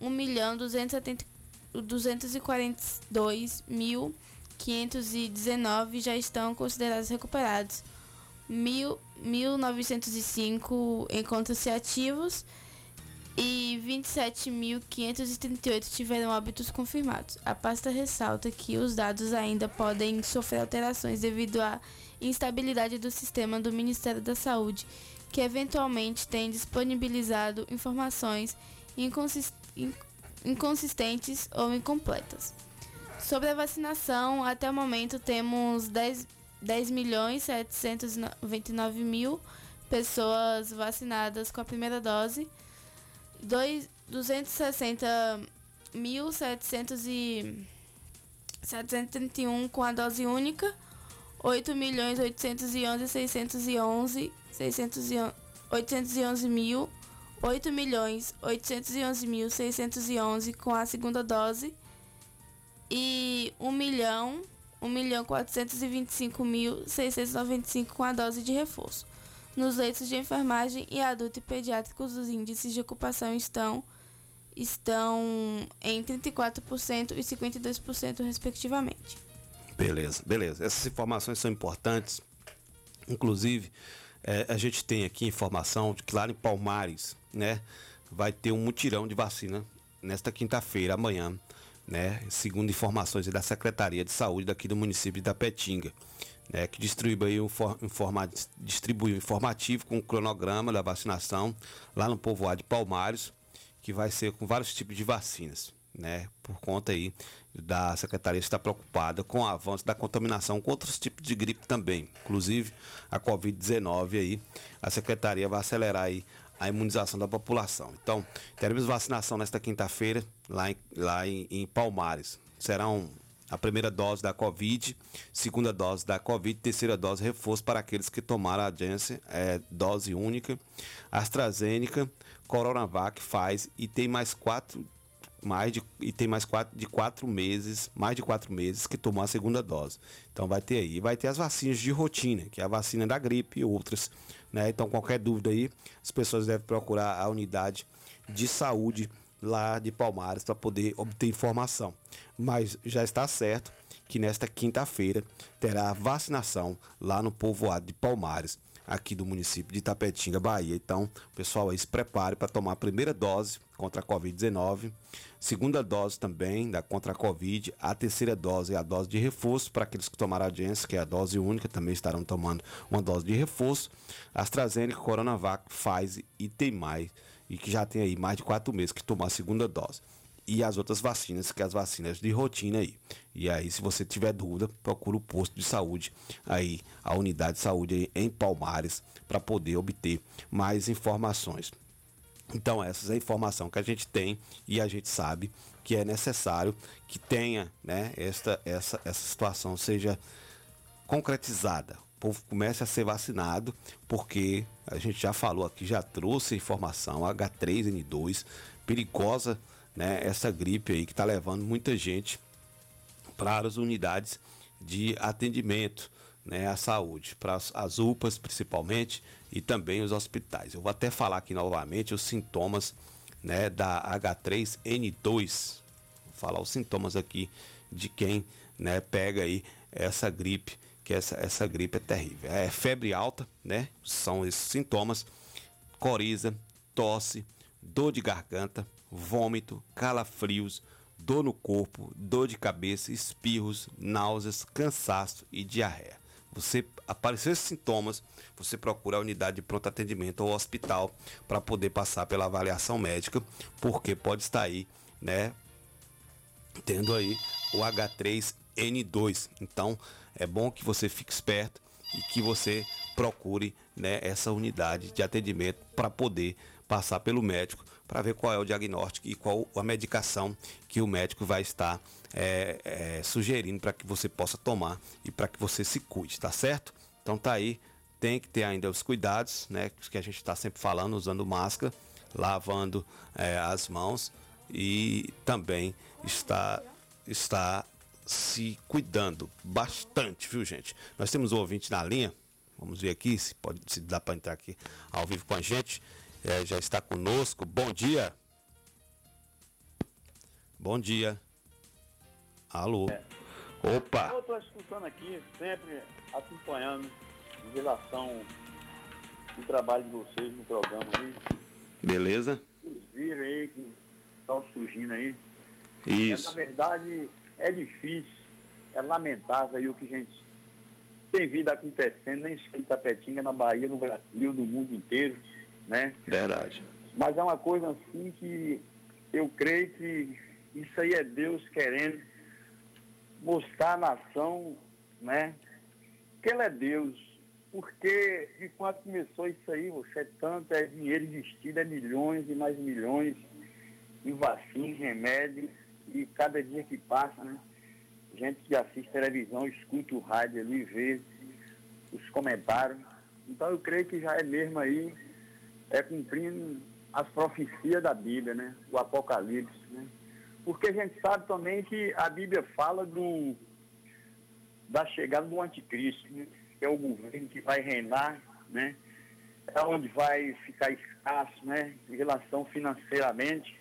1.242.519 já estão considerados recuperados. 1.905 encontram-se ativos e 27.538 tiveram óbitos confirmados. A pasta ressalta que os dados ainda podem sofrer alterações devido à instabilidade do sistema do Ministério da Saúde, que eventualmente tem disponibilizado informações inconsist inconsistentes ou incompletas. Sobre a vacinação, até o momento temos 10, 10 milhões 799 mil pessoas vacinadas com a primeira dose, 260.731 com a dose única, 8 milhões 811 611 811 mil 8 milhões 811 mil 611 com a segunda dose e 1 milhão 1 milhão 425 mil 695 com a dose de reforço. Nos leitos de enfermagem e adulto e pediátricos, os índices de ocupação estão estão em 34% e 52%, respectivamente. Beleza, beleza. Essas informações são importantes. Inclusive, eh, a gente tem aqui informação de que lá em Palmares, né, vai ter um mutirão de vacina nesta quinta-feira, amanhã, né, segundo informações da Secretaria de Saúde daqui do município de Tapetinga, né, que distribui aí um for- informa, informativo com o cronograma da vacinação lá no povoado de Palmares, que vai ser com vários tipos de vacinas, né, por conta aí da Secretaria estar preocupada com o avanço da contaminação com outros tipos de gripe também, inclusive a Covid-19 aí, a Secretaria vai acelerar aí a imunização da população. Então, teremos vacinação nesta quinta-feira lá, em, lá em, em Palmares. Serão a primeira dose da Covid, segunda dose da Covid, terceira dose reforço para aqueles que tomaram a Janssen, é, dose única, AstraZeneca, Coronavac, faz e tem mais quatro mais de, e tem mais quatro, de quatro meses, mais de quatro meses que tomou a segunda dose. Então vai ter aí, vai ter as vacinas de rotina, que é a vacina da gripe e outras, né? Então qualquer dúvida aí, as pessoas devem procurar a unidade de saúde lá de Palmares para poder obter informação. Mas já está certo que nesta quinta-feira terá vacinação lá no povoado de Palmares, aqui do município de Tapetinga, Bahia. Então, pessoal aí se prepare para tomar a primeira dose contra a Covid-19, segunda dose também da contra a Covid, a terceira dose é a dose de reforço para aqueles que tomaram a Janssen, que é a dose única, também estarão tomando uma dose de reforço. AstraZeneca, Coronavac, Pfizer e tem mais, e que já tem aí mais de quatro meses que tomou a segunda dose e as outras vacinas, que é as vacinas de rotina aí. E aí, se você tiver dúvida, procura o posto de saúde aí, a unidade de saúde em Palmares, para poder obter mais informações. Então, essa é a informação que a gente tem e a gente sabe que é necessário que tenha, né, esta, essa, essa situação seja concretizada. O povo comece a ser vacinado, porque a gente já falou aqui, já trouxe informação, H3N2, perigosa, né, essa gripe aí que está levando muita gente para as unidades de atendimento né, saúde, para as, as UPAs principalmente e também os hospitais. Eu vou até falar aqui novamente os sintomas né, da H3N2. Vou falar os sintomas aqui de quem né, pega aí essa gripe, que essa, essa gripe é terrível. É febre alta, né? São esses sintomas. Coriza, tosse, dor de garganta, vômito, calafrios, dor no corpo, dor de cabeça, espirros, náuseas, cansaço e diarreia. Você aparecer sintomas, você procura a unidade de pronto atendimento ou hospital para poder passar pela avaliação médica, porque pode estar aí, né, tendo aí o H3N2. Então, é bom que você fique esperto e que você procure, né, essa unidade de atendimento para poder passar pelo médico para ver qual é o diagnóstico e qual a medicação que o médico vai estar é, é, sugerindo para que você possa tomar e para que você se cuide, tá certo? Então tá aí, tem que ter ainda os cuidados, né? Que a gente está sempre falando, usando máscara, lavando é, as mãos e também está, está se cuidando bastante, viu gente? Nós temos um ouvinte na linha, vamos ver aqui se, pode, se dá para entrar aqui ao vivo com a gente. É, já está conosco. Bom dia. Bom dia. Alô. Opa. Eu estou escutando aqui, sempre acompanhando em relação ao trabalho de vocês no programa aí. Beleza? Os vírus aí que estão surgindo aí. Isso. É, na verdade, é difícil, é lamentável aí o que a gente tem vindo acontecendo, nem só em Tapetinga, na Bahia, no Brasil, no mundo inteiro, né? Verdade. Mas é uma coisa assim que eu creio que isso aí é Deus querendo mostrar à nação, né? Que ele é Deus. Porque de quando começou isso aí, você é tanto, é dinheiro investido, é milhões e mais milhões em vacinas, remédios, e cada dia que passa, né? Gente que assiste televisão, escuta o rádio ali, vê os comentários. Então eu creio que já é mesmo aí é cumprindo as profecias da Bíblia, né? O Apocalipse, né? Porque a gente sabe também que a Bíblia fala do, da chegada do anticristo, né? que é o governo que vai reinar, né? É onde vai ficar escasso, né? Em relação financeiramente.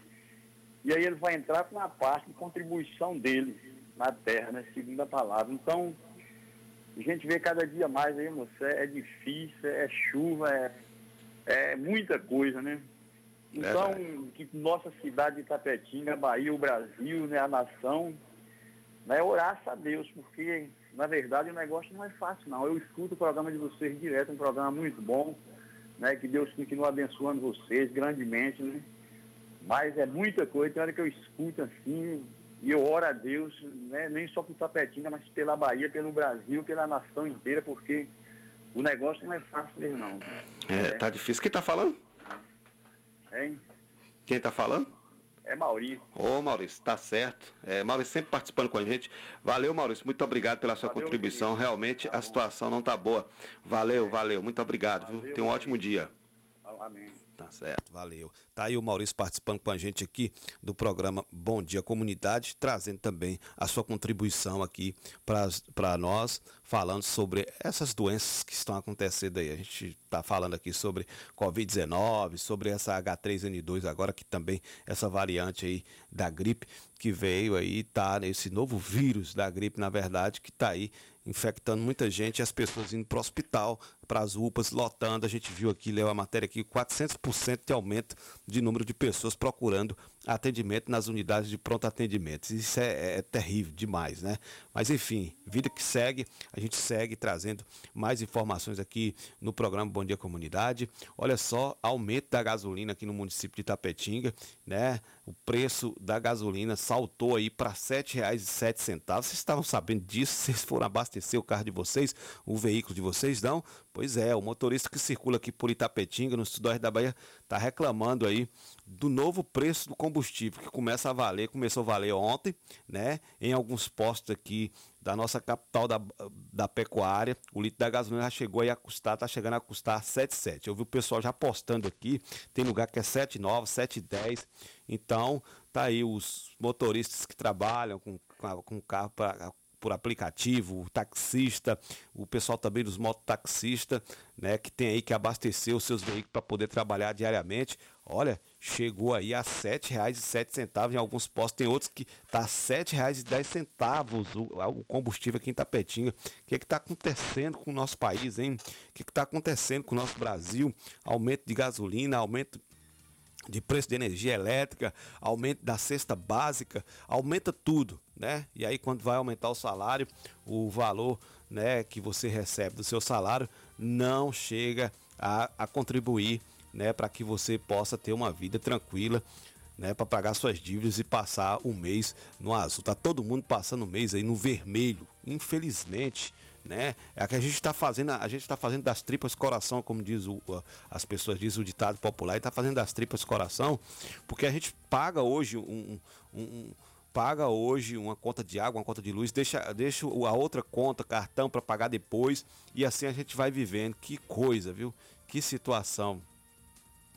E aí ele vai entrar com a parte de contribuição dele na terra, né? Segundo a palavra. Então, a gente vê cada dia mais aí, moça, é difícil, é chuva, é, é muita coisa, né? Então, que nossa cidade de Itapetinga, Bahia, o Brasil, né, a nação, né, orasse a Deus, porque, na verdade, o negócio não é fácil, não. Eu escuto o programa de vocês direto, um programa muito bom, né, que Deus continue abençoando vocês grandemente, né? Mas é muita coisa, tem hora que eu escuto assim, e eu oro a Deus, né, nem só por Tapetinga, mas pela Bahia, pelo Brasil, pela nação inteira, porque o negócio não é fácil mesmo, não. É, tá difícil. Quem tá falando? Hein? Quem tá falando? É Maurício. Ô Maurício, tá certo. É, Maurício sempre participando com a gente. Valeu, Maurício. Muito obrigado pela sua contribuição. Realmente a situação não tá boa. Valeu, valeu. Muito obrigado. viu? Tenha um ótimo dia. Amém. Tá certo, valeu. Tá aí o Maurício participando com a gente aqui do programa Bom Dia Comunidade, trazendo também a sua contribuição aqui para nós, falando sobre essas doenças que estão acontecendo aí. A gente está falando aqui sobre Covid-19, sobre essa H3N2 agora, que também essa variante aí da gripe que veio aí, tá nesse novo vírus da gripe, na verdade, que tá aí infectando muita gente, as pessoas indo para o hospital, para as UPAs, lotando. A gente viu aqui, leu a matéria aqui, 400% de aumento de número de pessoas procurando atendimento nas unidades de pronto atendimento. Isso é, é terrível demais, né? Mas enfim, vida que segue, a gente segue trazendo mais informações aqui no programa Bom Dia Comunidade. Olha só, aumento da gasolina aqui no município de Itapetinga, né? O preço da gasolina saltou aí para R$ 7,07. Vocês estavam sabendo disso? Vocês foram abastecer o carro de vocês, o veículo de vocês, não? Pois é, o motorista que circula aqui por Itapetinga, no sudoeste da Bahia, está reclamando aí do novo preço do combustível, que começa a valer, começou a valer ontem, né? Em alguns postos aqui da nossa capital da, da pecuária, o litro da gasolina já chegou aí a custar, tá chegando a custar 7,7. Eu vi o pessoal já postando aqui, tem lugar que é 7,9, 7,10. Então, tá aí os motoristas que trabalham com, com carro pra, por aplicativo, o taxista, o pessoal também dos mototaxistas, né, que tem aí que abastecer os seus veículos para poder trabalhar diariamente. Olha, chegou aí a R$ 7,07 em alguns postos, tem outros que tá R$ 7,10 o, o combustível aqui em Tapetinga. O que está acontecendo com o nosso país, hein? O que está acontecendo com o nosso Brasil? Aumento de gasolina, aumento de preço de energia elétrica, aumento da cesta básica, aumenta tudo, né? E aí quando vai aumentar o salário, o valor, né, que você recebe do seu salário não chega a, a contribuir, né, para que você possa ter uma vida tranquila, né, para pagar suas dívidas e passar o mês no azul. Tá todo mundo passando o mês aí no vermelho, infelizmente né? É que a gente está fazendo, a gente está fazendo das tripas coração, como diz o, as pessoas dizem o ditado popular, está fazendo das tripas coração, porque a gente paga hoje um, um, um paga hoje uma conta de água, uma conta de luz, deixa, deixa a outra conta, cartão para pagar depois, e assim a gente vai vivendo. Que coisa, viu? Que situação.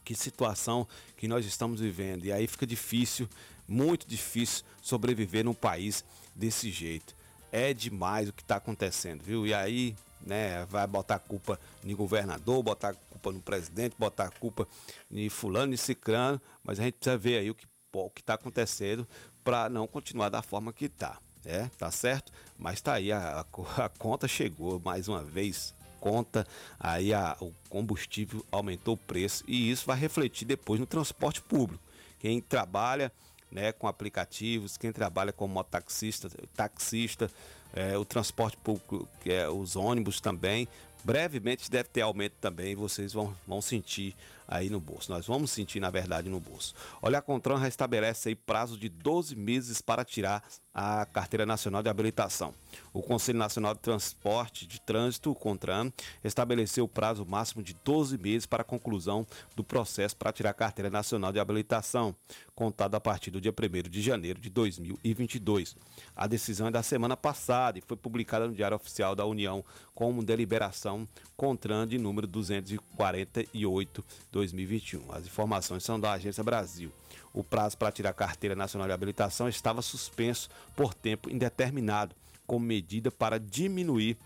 Que situação que nós estamos vivendo. E aí fica difícil, muito difícil sobreviver num país desse jeito é demais o que está acontecendo, viu? E aí, né, vai botar a culpa no governador, botar a culpa no presidente, botar a culpa em fulano e ciclano, mas a gente precisa ver aí o que o que está acontecendo para não continuar da forma que está, é, tá certo? Mas tá aí a, a, a conta chegou mais uma vez, conta aí a, o combustível aumentou o preço e isso vai refletir depois no transporte público. Quem trabalha né, com aplicativos, quem trabalha como mototaxista, taxista, é, o transporte público, é, os ônibus também. Brevemente deve ter aumento também, vocês vão, vão sentir aí no bolso. Nós vamos sentir, na verdade, no bolso. Olha, a Contran restabelece aí prazo de 12 meses para tirar a Carteira Nacional de Habilitação. O Conselho Nacional de Transporte de Trânsito, o CONTRAN, estabeleceu o prazo máximo de 12 meses para a conclusão do processo para tirar a Carteira Nacional de Habilitação, contado a partir do dia 1 de janeiro de 2022. A decisão é da semana passada e foi publicada no Diário Oficial da União como deliberação CONTRAN de número 248-2021. As informações são da Agência Brasil. O prazo para tirar a Carteira Nacional de Habilitação estava suspenso por tempo indeterminado, como medida para diminuir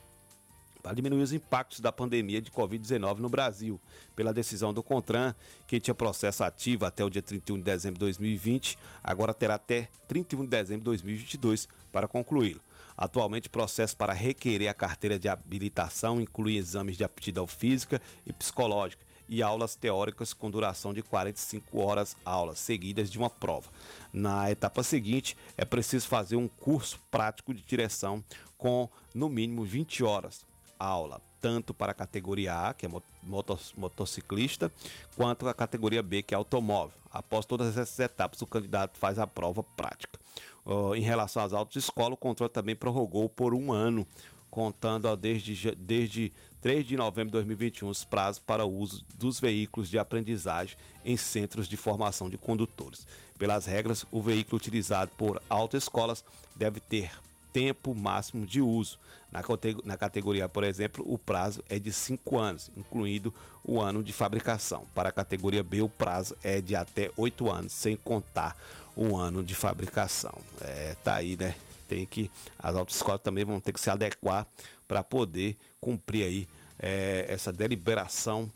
para diminuir os impactos da pandemia de Covid-19 no Brasil, pela decisão do CONTRAN, que tinha processo ativo até o dia 31 de dezembro de 2020, agora terá até 31 de dezembro de 2022 para concluí-lo. Atualmente, o processo para requerer a carteira de habilitação inclui exames de aptidão física e psicológica e aulas teóricas com duração de 45 horas aulas seguidas de uma prova. Na etapa seguinte, é preciso fazer um curso prático de direção com no mínimo 20 horas aula, tanto para a categoria A, que é motos, motociclista, quanto a categoria B, que é automóvel. Após todas essas etapas, o candidato faz a prova prática. Uh, em relação às autoescolas, o controle também prorrogou por um ano, contando ó, desde, desde 3 de novembro de 2021 os prazos para o uso dos veículos de aprendizagem em centros de formação de condutores. Pelas regras, o veículo utilizado por autoescolas deve ter tempo máximo de uso. Na, na categoria, por exemplo, o prazo é de 5 anos, incluindo o ano de fabricação. Para a categoria B, o prazo é de até 8 anos, sem contar o ano de fabricação. É, tá aí, né? Tem que as autoescolas também vão ter que se adequar para poder cumprir aí é, essa deliberação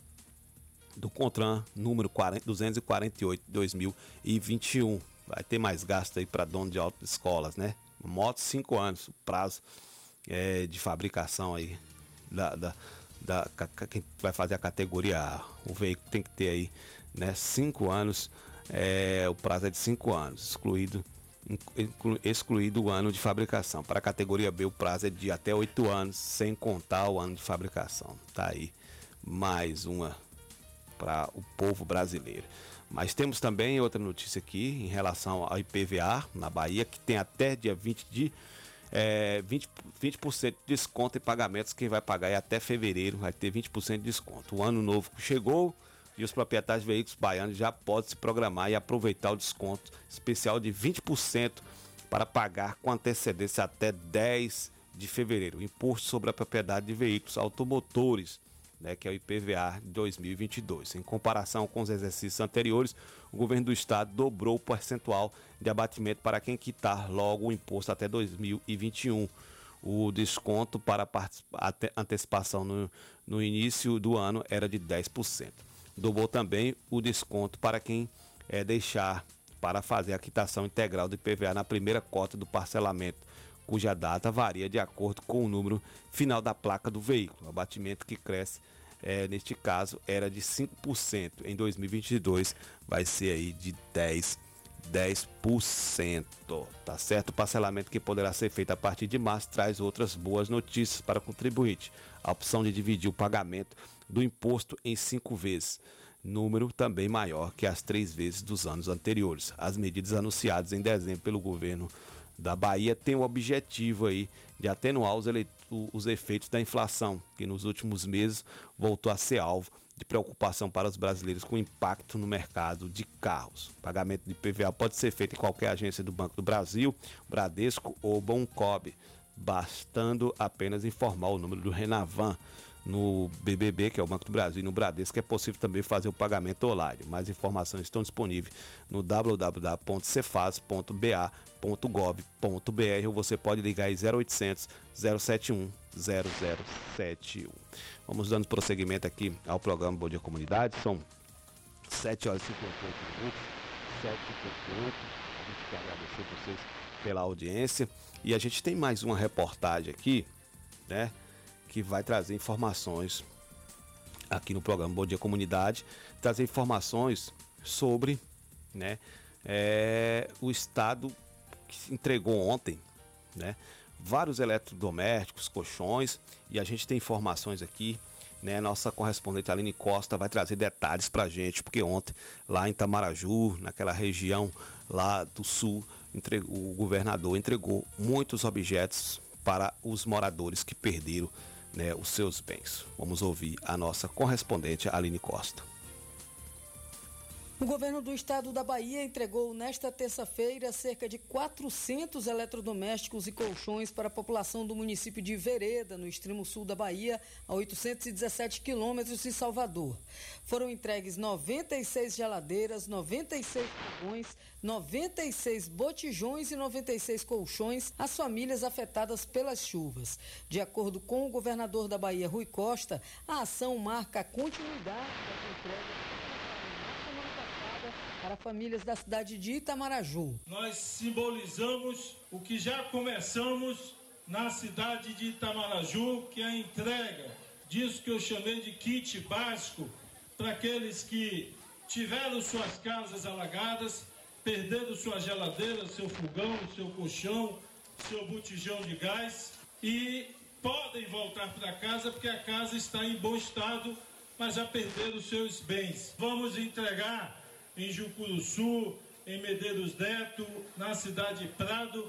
do CONTRAN número 40, 248 de 2021. Vai ter mais gasto aí para dono de autoescolas, né? Moto 5 anos, prazo é, de fabricação aí da, da, da, quem vai fazer a categoria A. O veículo tem que ter aí né, 5 anos, é, o prazo é de 5 anos, excluído, excluído o ano de fabricação. Para a categoria B, o prazo é de até 8 anos, sem contar o ano de fabricação. Tá aí mais uma para o povo brasileiro. Mas temos também outra notícia aqui em relação ao IPVA na Bahia, que tem até dia 20 de é, 20%, 20 de desconto em pagamentos. Quem vai pagar é até fevereiro, vai ter 20% de desconto. O ano novo chegou e os proprietários de veículos baianos já podem se programar e aproveitar o desconto especial de 20% para pagar com antecedência até 10 de fevereiro. O imposto sobre a propriedade de veículos automotores né, que é o IPVA de 2022. Em comparação com os exercícios anteriores, o governo do estado dobrou o percentual de abatimento para quem quitar logo o imposto até 2021. O desconto para antecipação no, no início do ano era de 10%. Dobrou também o desconto para quem é, deixar para fazer a quitação integral do IPVA na primeira cota do parcelamento, cuja data varia de acordo com o número final da placa do veículo. O abatimento que cresce, é, neste caso, era de 5%. Em 2022 vai ser aí de 10%. 10%, tá certo? O parcelamento que poderá ser feito a partir de março traz outras boas notícias para o contribuinte. A opção de dividir o pagamento do imposto em cinco vezes, número também maior que as três vezes dos anos anteriores. As medidas anunciadas em dezembro pelo governo da Bahia tem o objetivo aí de atenuar os, os efeitos da inflação, que nos últimos meses voltou a ser alvo de preocupação para os brasileiros com impacto no mercado de carros. O pagamento de PVA pode ser feito em qualquer agência do Banco do Brasil, Bradesco ou Boncob, bastando apenas informar o número do Renavan no BBB, que é o Banco do Brasil, e no Bradesco é possível também fazer o pagamento online. Mais informações estão disponíveis no www.cefaz.ba.gov.br ou você pode ligar aí 0800 071 0071. Vamos dando prosseguimento aqui ao programa Bom Dia Comunidade. São 7 horas e 58 minutos. 7 e 58. A gente quer agradecer vocês pela audiência. E a gente tem mais uma reportagem aqui, né? Que vai trazer informações aqui no programa Bom Dia Comunidade, trazer informações sobre né, é, o Estado que entregou ontem né, vários eletrodomésticos, colchões, e a gente tem informações aqui. Né, nossa correspondente Aline Costa vai trazer detalhes para a gente, porque ontem, lá em Tamaraju, naquela região lá do sul, entregou, o governador entregou muitos objetos para os moradores que perderam né, os seus bens. Vamos ouvir a nossa correspondente Aline Costa. O governo do estado da Bahia entregou nesta terça-feira cerca de 400 eletrodomésticos e colchões para a população do município de Vereda, no extremo sul da Bahia, a 817 quilômetros de Salvador. Foram entregues 96 geladeiras, 96 fogões, 96 botijões e 96 colchões às famílias afetadas pelas chuvas. De acordo com o governador da Bahia, Rui Costa, a ação marca a continuidade das entregas para famílias da cidade de Itamaraju. Nós simbolizamos o que já começamos na cidade de Itamaraju, que é a entrega disso que eu chamei de kit básico para aqueles que tiveram suas casas alagadas, perderam sua geladeira, seu fogão, seu colchão, seu botijão de gás e podem voltar para casa porque a casa está em bom estado, mas já perderam seus bens. Vamos entregar em Jucuruçu, em Medeiros Neto, na cidade de Prado.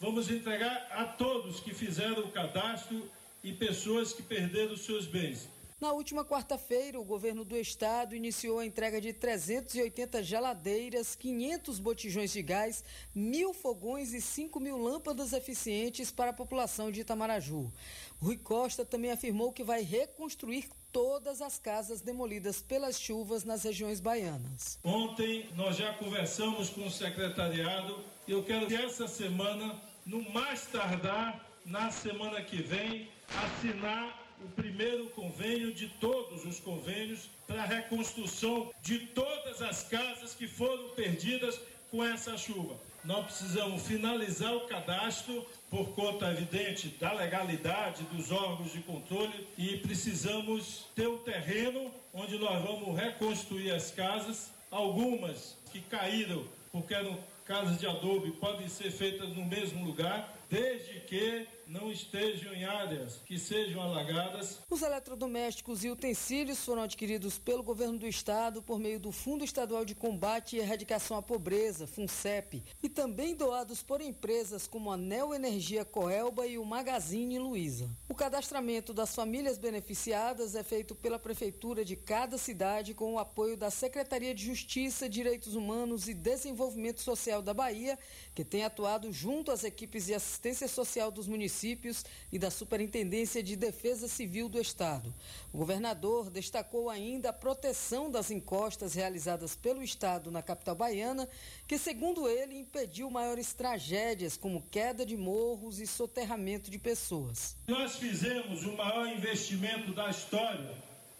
Vamos entregar a todos que fizeram o cadastro e pessoas que perderam seus bens. Na última quarta-feira, o governo do estado iniciou a entrega de 380 geladeiras, 500 botijões de gás, mil fogões e 5 mil lâmpadas eficientes para a população de Itamaraju. Rui Costa também afirmou que vai reconstruir todas as casas demolidas pelas chuvas nas regiões baianas. Ontem nós já conversamos com o secretariado e eu quero que essa semana, no mais tardar, na semana que vem, assinar o primeiro convênio de todos os convênios para a reconstrução de todas as casas que foram perdidas com essa chuva. Nós precisamos finalizar o cadastro por conta evidente da legalidade dos órgãos de controle e precisamos ter o terreno onde nós vamos reconstruir as casas. Algumas que caíram porque eram casas de adobe podem ser feitas no mesmo lugar, desde que não estejam em áreas que sejam alagadas. Os eletrodomésticos e utensílios foram adquiridos pelo governo do estado por meio do Fundo Estadual de Combate e Erradicação à Pobreza, FUNCEP, e também doados por empresas como a Neo Energia Coelba e o Magazine Luiza. O cadastramento das famílias beneficiadas é feito pela prefeitura de cada cidade com o apoio da Secretaria de Justiça, Direitos Humanos e Desenvolvimento Social da Bahia, que tem atuado junto às equipes de assistência social dos municípios municípios e da Superintendência de Defesa Civil do Estado. O governador destacou ainda a proteção das encostas realizadas pelo Estado na capital baiana, que, segundo ele, impediu maiores tragédias como queda de morros e soterramento de pessoas. Nós fizemos o maior investimento da história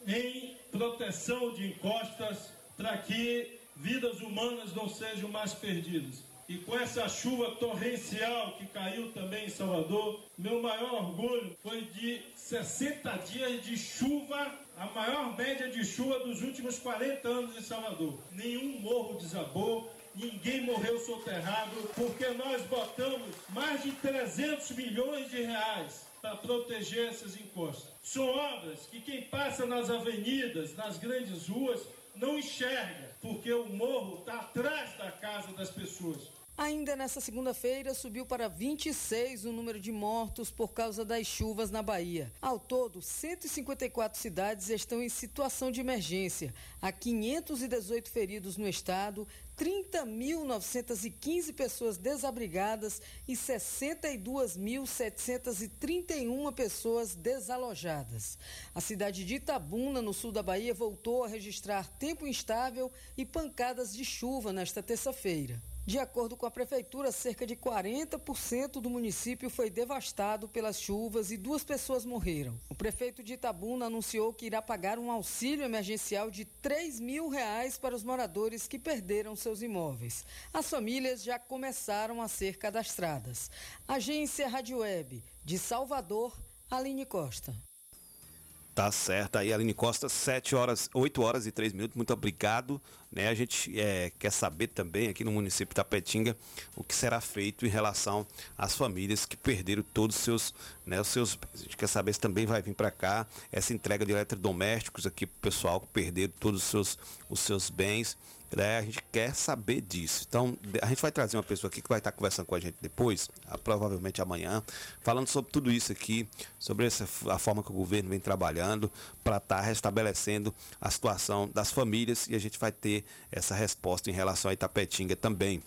em proteção de encostas para que vidas humanas não sejam mais perdidas. E com essa chuva torrencial que caiu também em Salvador, meu maior orgulho foi de 60 dias de chuva, a maior média de chuva dos últimos 40 anos em Salvador. Nenhum morro desabou, ninguém morreu soterrado, porque nós botamos mais de 300 milhões de reais para proteger essas encostas. São obras que quem passa nas avenidas, nas grandes ruas, não enxerga, porque o morro está atrás da casa das pessoas. Ainda nesta segunda-feira, subiu para 26 o número de mortos por causa das chuvas na Bahia. Ao todo, 154 cidades estão em situação de emergência. Há 518 feridos no estado, 30.915 pessoas desabrigadas e 62.731 pessoas desalojadas. A cidade de Itabuna, no sul da Bahia, voltou a registrar tempo instável e pancadas de chuva nesta terça-feira. De acordo com a prefeitura, cerca de 40% do município foi devastado pelas chuvas e duas pessoas morreram. O prefeito de Itabuna anunciou que irá pagar um auxílio emergencial de 3 mil reais para os moradores que perderam seus imóveis. As famílias já começaram a ser cadastradas. Agência Rádio Web de Salvador, Aline Costa. Tá certo. Aí, Aline Costa, 7 horas, 8 horas e 3 minutos. Muito obrigado. Né? A gente é, quer saber também aqui no município de Tapetinga o que será feito em relação às famílias que perderam todos os seus, né, os seus bens. A gente quer saber se também vai vir para cá essa entrega de eletrodomésticos aqui para o pessoal que perderam todos os seus, os seus bens né? A gente quer saber disso. Então, a gente vai trazer uma pessoa aqui que vai estar conversando com a gente depois, ah, provavelmente amanhã, falando sobre tudo isso aqui, sobre essa, a forma que o governo vem trabalhando para estar restabelecendo a situação das famílias e a gente vai ter essa resposta em relação a Itapetinga também.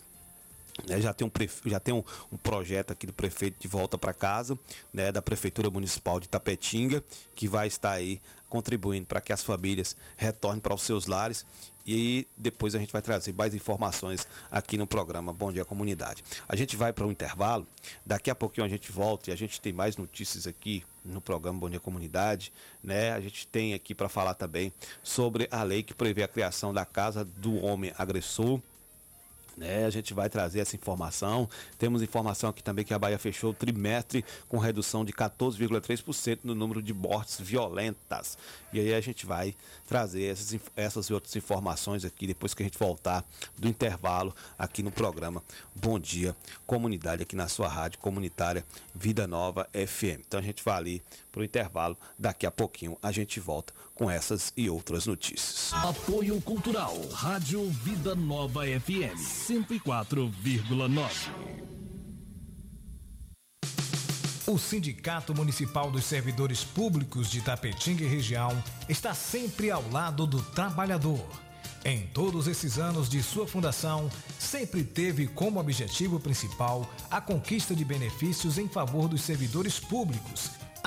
né, já tem, um, já tem um, um projeto aqui do prefeito de volta para casa, né, da Prefeitura Municipal de Tapetinga, que vai estar aí contribuindo para que as famílias retornem para os seus lares. E depois a gente vai trazer mais informações aqui no programa Bom Dia Comunidade. A gente vai para um intervalo, daqui a pouquinho a gente volta e a gente tem mais notícias aqui no programa Bom Dia Comunidade, né? A gente tem aqui para falar também sobre a lei que prevê a criação da casa do homem agressor, né, a gente vai trazer essa informação. Temos informação aqui também que a Bahia fechou o trimestre com redução de 14,3% no número de mortes violentas. E aí a gente vai trazer essas, essas e outras informações aqui depois que a gente voltar do intervalo aqui no programa Bom Dia Comunidade, aqui na sua rádio comunitária Vida Nova FM. Então a gente vai ali para o intervalo. Daqui a pouquinho a gente volta com essas e outras notícias. Apoio Cultural, Rádio Vida Nova FM, 104,9. O Sindicato Municipal dos Servidores Públicos de Tapetinga e região está sempre ao lado do trabalhador. Em todos esses anos de sua fundação, sempre teve como objetivo principal a conquista de benefícios em favor dos servidores públicos.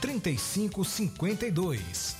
3552.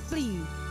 Please.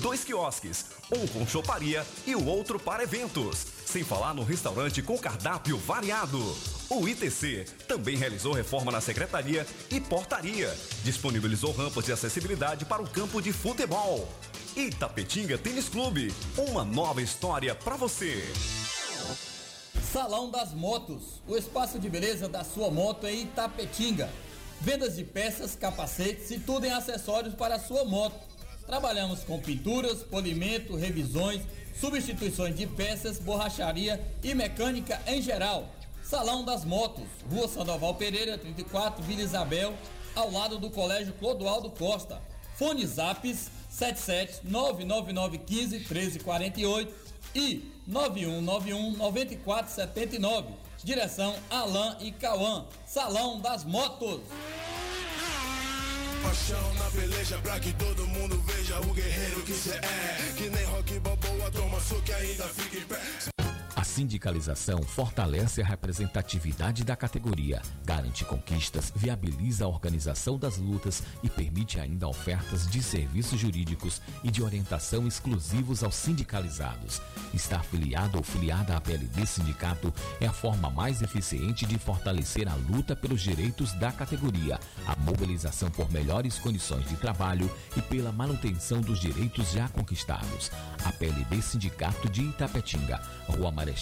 dois quiosques, um com choparia e o outro para eventos. Sem falar no restaurante com cardápio variado. O ITC também realizou reforma na secretaria e portaria. Disponibilizou rampas de acessibilidade para o campo de futebol. Itapetinga Tênis Clube, uma nova história para você. Salão das Motos, o espaço de beleza da sua moto em Itapetinga. Vendas de peças, capacetes e tudo em acessórios para a sua moto. Trabalhamos com pinturas, polimento, revisões, substituições de peças, borracharia e mecânica em geral. Salão das Motos, Rua Sandoval Pereira, 34, Vila Isabel, ao lado do Colégio Clodoaldo Costa. Fone Zaps 77 99915 1348 e 9191 9479. Direção Alain e Cauã. Salão das Motos. Paixão na peleja pra que todo mundo veja o guerreiro que cê é. Que nem rock balboa, toma soco e ainda fica em pé. Sindicalização fortalece a representatividade da categoria, garante conquistas, viabiliza a organização das lutas e permite ainda ofertas de serviços jurídicos e de orientação exclusivos aos sindicalizados. Estar afiliado ou filiada à PLD Sindicato é a forma mais eficiente de fortalecer a luta pelos direitos da categoria, a mobilização por melhores condições de trabalho e pela manutenção dos direitos já conquistados. A PLD Sindicato de Itapetinga, Rua Marechal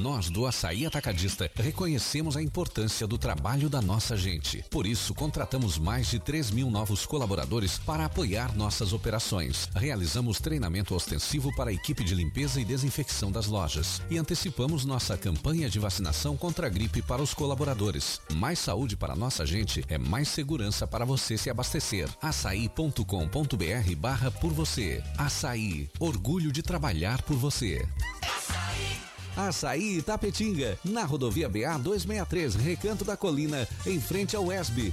Nós do Açaí Atacadista reconhecemos a importância do trabalho da nossa gente. Por isso, contratamos mais de 3 mil novos colaboradores para apoiar nossas operações. Realizamos treinamento ostensivo para a equipe de limpeza e desinfecção das lojas. E antecipamos nossa campanha de vacinação contra a gripe para os colaboradores. Mais saúde para nossa gente é mais segurança para você se abastecer. açaí.com.br barra por você. Açaí, orgulho de trabalhar por você. Açaí Itapetinga, na rodovia BA 263, Recanto da Colina, em frente ao ESB.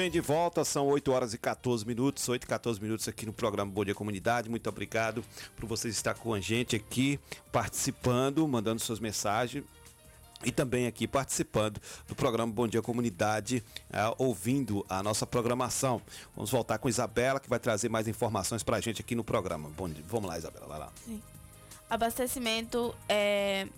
bem, de volta, são 8 horas e 14 minutos, 8 e 14 minutos aqui no programa Bom Dia Comunidade. Muito obrigado por vocês estar com a gente aqui, participando, mandando suas mensagens e também aqui participando do programa Bom Dia Comunidade, eh, ouvindo a nossa programação. Vamos voltar com Isabela, que vai trazer mais informações para a gente aqui no programa. Bom dia. Vamos lá, Isabela, vai lá. Sim. Abastecimento é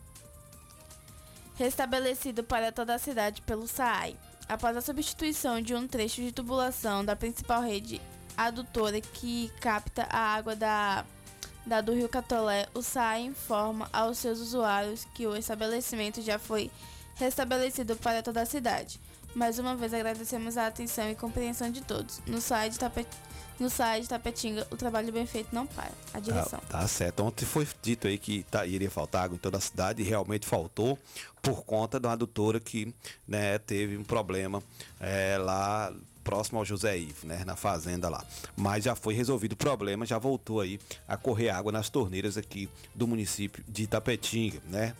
restabelecido para toda a cidade pelo SAAI. Após a substituição de um trecho de tubulação da principal rede adutora que capta a água da, da do Rio Catolé, o SAAI informa aos seus usuários que o estabelecimento já foi restabelecido para toda a cidade. Mais uma vez agradecemos a atenção e compreensão de todos. No site. No site Tapetinga, o trabalho bem feito não para. A direção. Tá, tá certo. Ontem foi dito aí que tá, iria faltar água em toda a cidade e realmente faltou por conta da adutora que né, teve um problema é, lá próximo ao José Ivo, né, na fazenda lá. Mas já foi resolvido o problema, já voltou aí a correr água nas torneiras aqui do município de Itapetinga, né?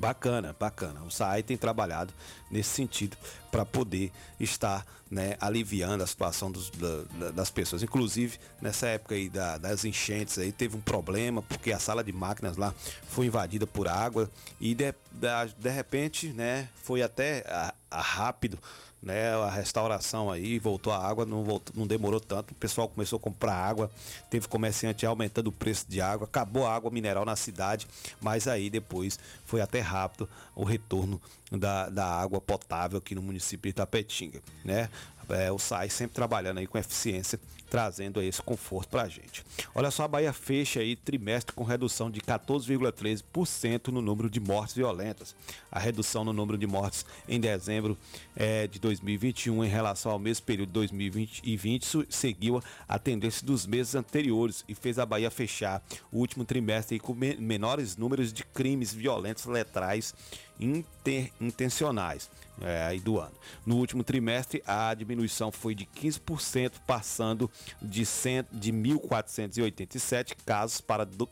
Bacana, bacana. O SAI tem trabalhado nesse sentido para poder estar né, aliviando a situação dos, da- da- das pessoas. Inclusive, nessa época aí da- das enchentes aí, teve um problema, porque a sala de máquinas lá foi invadida por água e de, da- de repente, né, foi até a- a rápido né, a restauração aí, voltou a água, não, voltou, não demorou tanto, o pessoal começou a comprar água, teve comerciante aumentando o preço de água, acabou a água mineral na cidade, mas aí depois foi até rápido o retorno da, da água potável aqui no município de Itapetinga, né? É, o SAI sempre trabalhando aí com eficiência, trazendo aí esse conforto pra gente. Olha só, a Bahia fecha aí trimestre com redução de 14,13% no número de mortes violentas. A redução no número de mortes em dezembro eh, de 2021 em relação ao mesmo período de 2020 su- seguiu a tendência dos meses anteriores e fez a Bahia fechar o último trimestre com me- menores números de crimes violentos letais inter- intencionais é, aí do ano. No último trimestre, a diminuição foi de 15%, passando de, 100, de 1.487 casos para do-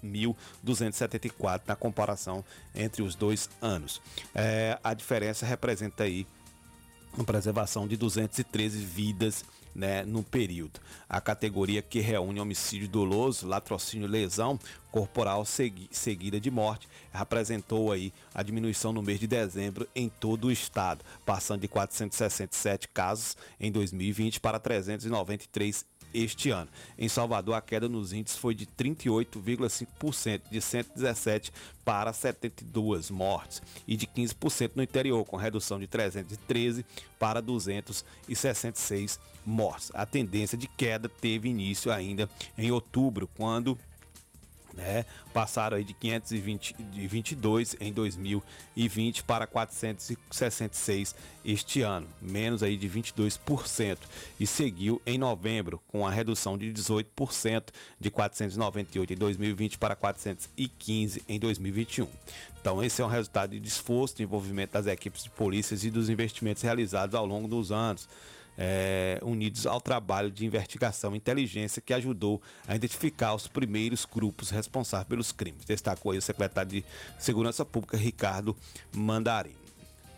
1.274 na comparação entre os dois anos. É, a diferença representa aí uma preservação de 213 vidas né, no período. A categoria que reúne homicídio doloso, latrocínio e lesão corporal segui- seguida de morte representou aí a diminuição no mês de dezembro em todo o estado, passando de 467 casos em 2020 para 393 este ano. Em Salvador, a queda nos índices foi de 38,5%, de 117 para 72 mortes, e de 15% no interior, com redução de 313 para 266 mortes. A tendência de queda teve início ainda em outubro, quando né? Passaram aí de 520 de 22 em 2020 para 466 este ano, menos aí de 22% e seguiu em novembro com a redução de 18% de 498 em 2020 para 415 em 2021. Então esse é um resultado de esforço de envolvimento das equipes de polícias e dos investimentos realizados ao longo dos anos é, unidos ao trabalho de investigação e inteligência que ajudou a identificar os primeiros grupos responsáveis pelos crimes. Destacou aí o secretário de Segurança Pública, Ricardo Mandarim.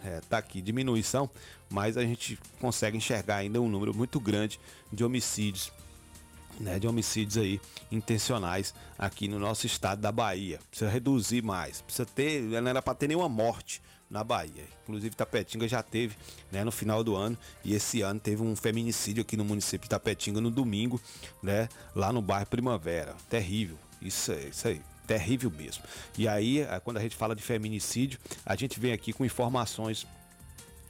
É, tá aqui, diminuição, mas a gente consegue enxergar ainda um número muito grande de homicídios né, de homicídios aí intencionais aqui no nosso estado da Bahia. Precisa reduzir mais, precisa ter, não era para ter nenhuma morte na Bahia. Inclusive Tapetinga já teve, né, no final do ano e esse ano teve um feminicídio aqui no município de Tapetinga no domingo, né, lá no bairro Primavera. Terrível. Isso é isso aí. Terrível mesmo. E aí, eh, quando a gente fala de feminicídio, a gente vem aqui com informações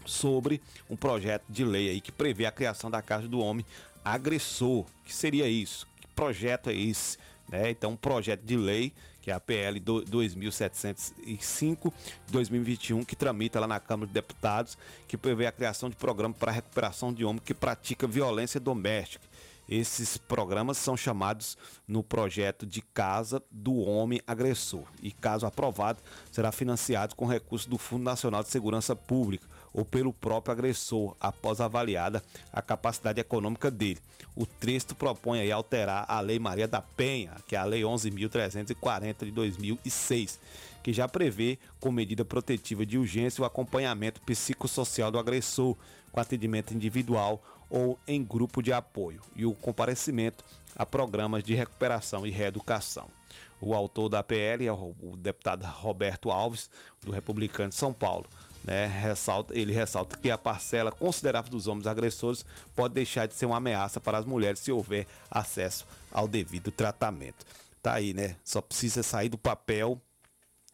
sobre um projeto de lei aí que prevê a criação da Casa do Homem Agressor. que seria isso? Que projeto é esse? Né? Então, um projeto de lei, que é a PL do- 2705 de 2021, que tramita lá na Câmara de Deputados, que prevê a criação de programa para a recuperação de homem que pratica violência doméstica. Esses programas são chamados no projeto de Casa do Homem Agressor e, caso aprovado, será financiado com recursos do Fundo Nacional de Segurança Pública, ou pelo próprio agressor, após avaliada a capacidade econômica dele. O texto propõe aí alterar a Lei Maria da Penha, que é a Lei 11.340 de 2006, que já prevê, com medida protetiva de urgência, o acompanhamento psicossocial do agressor, com atendimento individual ou em grupo de apoio, e o comparecimento a programas de recuperação e reeducação. O autor da PL é o deputado Roberto Alves, do Republicano de São Paulo. Né, ressalta, ele ressalta que a parcela considerável dos homens agressores pode deixar de ser uma ameaça para as mulheres se houver acesso ao devido tratamento. Tá aí, né? Só precisa sair do papel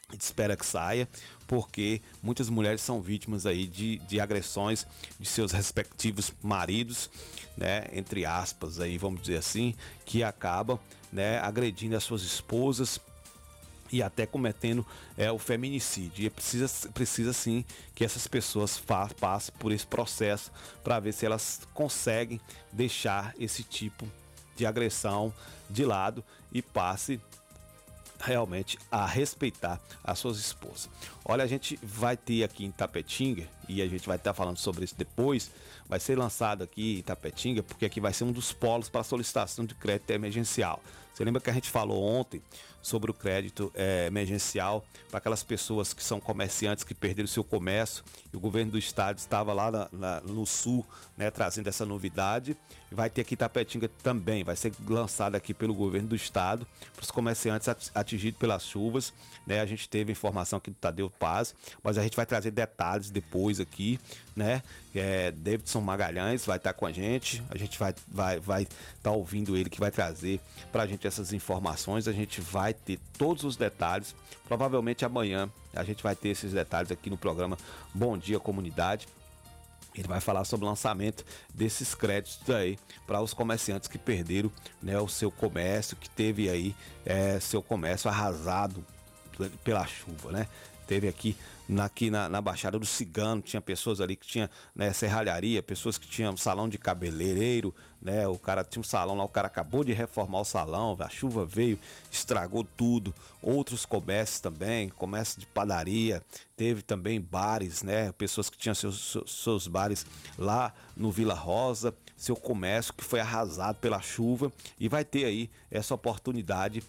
a gente espera que saia, porque muitas mulheres são vítimas aí de, de agressões de seus respectivos maridos, né? Entre aspas, aí vamos dizer assim, que acabam, né? Agredindo as suas esposas e até cometendo é, o feminicídio. E precisa, precisa sim que essas pessoas passem por esse processo para ver se elas conseguem deixar esse tipo de agressão de lado e passe realmente a respeitar as suas esposas. Olha, a gente vai ter aqui em Tapetinga, e a gente vai estar falando sobre isso depois, vai ser lançado aqui em Tapetinga, porque aqui vai ser um dos polos para solicitação de crédito emergencial. Você lembra que a gente falou ontem sobre o crédito eh, emergencial para aquelas pessoas que são comerciantes que perderam seu comércio e o governo do estado estava lá na- na- no sul, né, trazendo essa novidade. Vai ter aqui Tapetinga também, vai ser lançado aqui pelo governo do estado para os comerciantes at- atingidos pelas chuvas. Né? A gente teve informação aqui do Tadeu Paz, mas a gente vai trazer detalhes depois aqui, né? É, Davidson Magalhães vai estar com a gente, a gente vai vai vai estar ouvindo ele que vai trazer para a gente essas informações. A gente vai ter todos os detalhes. Provavelmente amanhã a gente vai ter esses detalhes aqui no programa Bom Dia Comunidade. Ele vai falar sobre o lançamento desses créditos aí para os comerciantes que perderam né, o seu comércio, que teve aí é, seu comércio arrasado pela chuva, né? Teve aqui aqui na, na Baixada do Cigano, tinha pessoas ali que tinha né, serralharia, pessoas que tinham salão de cabeleireiro, né? O cara tinha um salão lá, o cara acabou de reformar o salão, a chuva veio, estragou tudo. Outros comércios também, comércio de padaria, teve também bares, né? Pessoas que tinham seus, seus, bares lá no Vila Rosa, seu comércio que foi arrasado pela chuva e vai ter aí essa oportunidade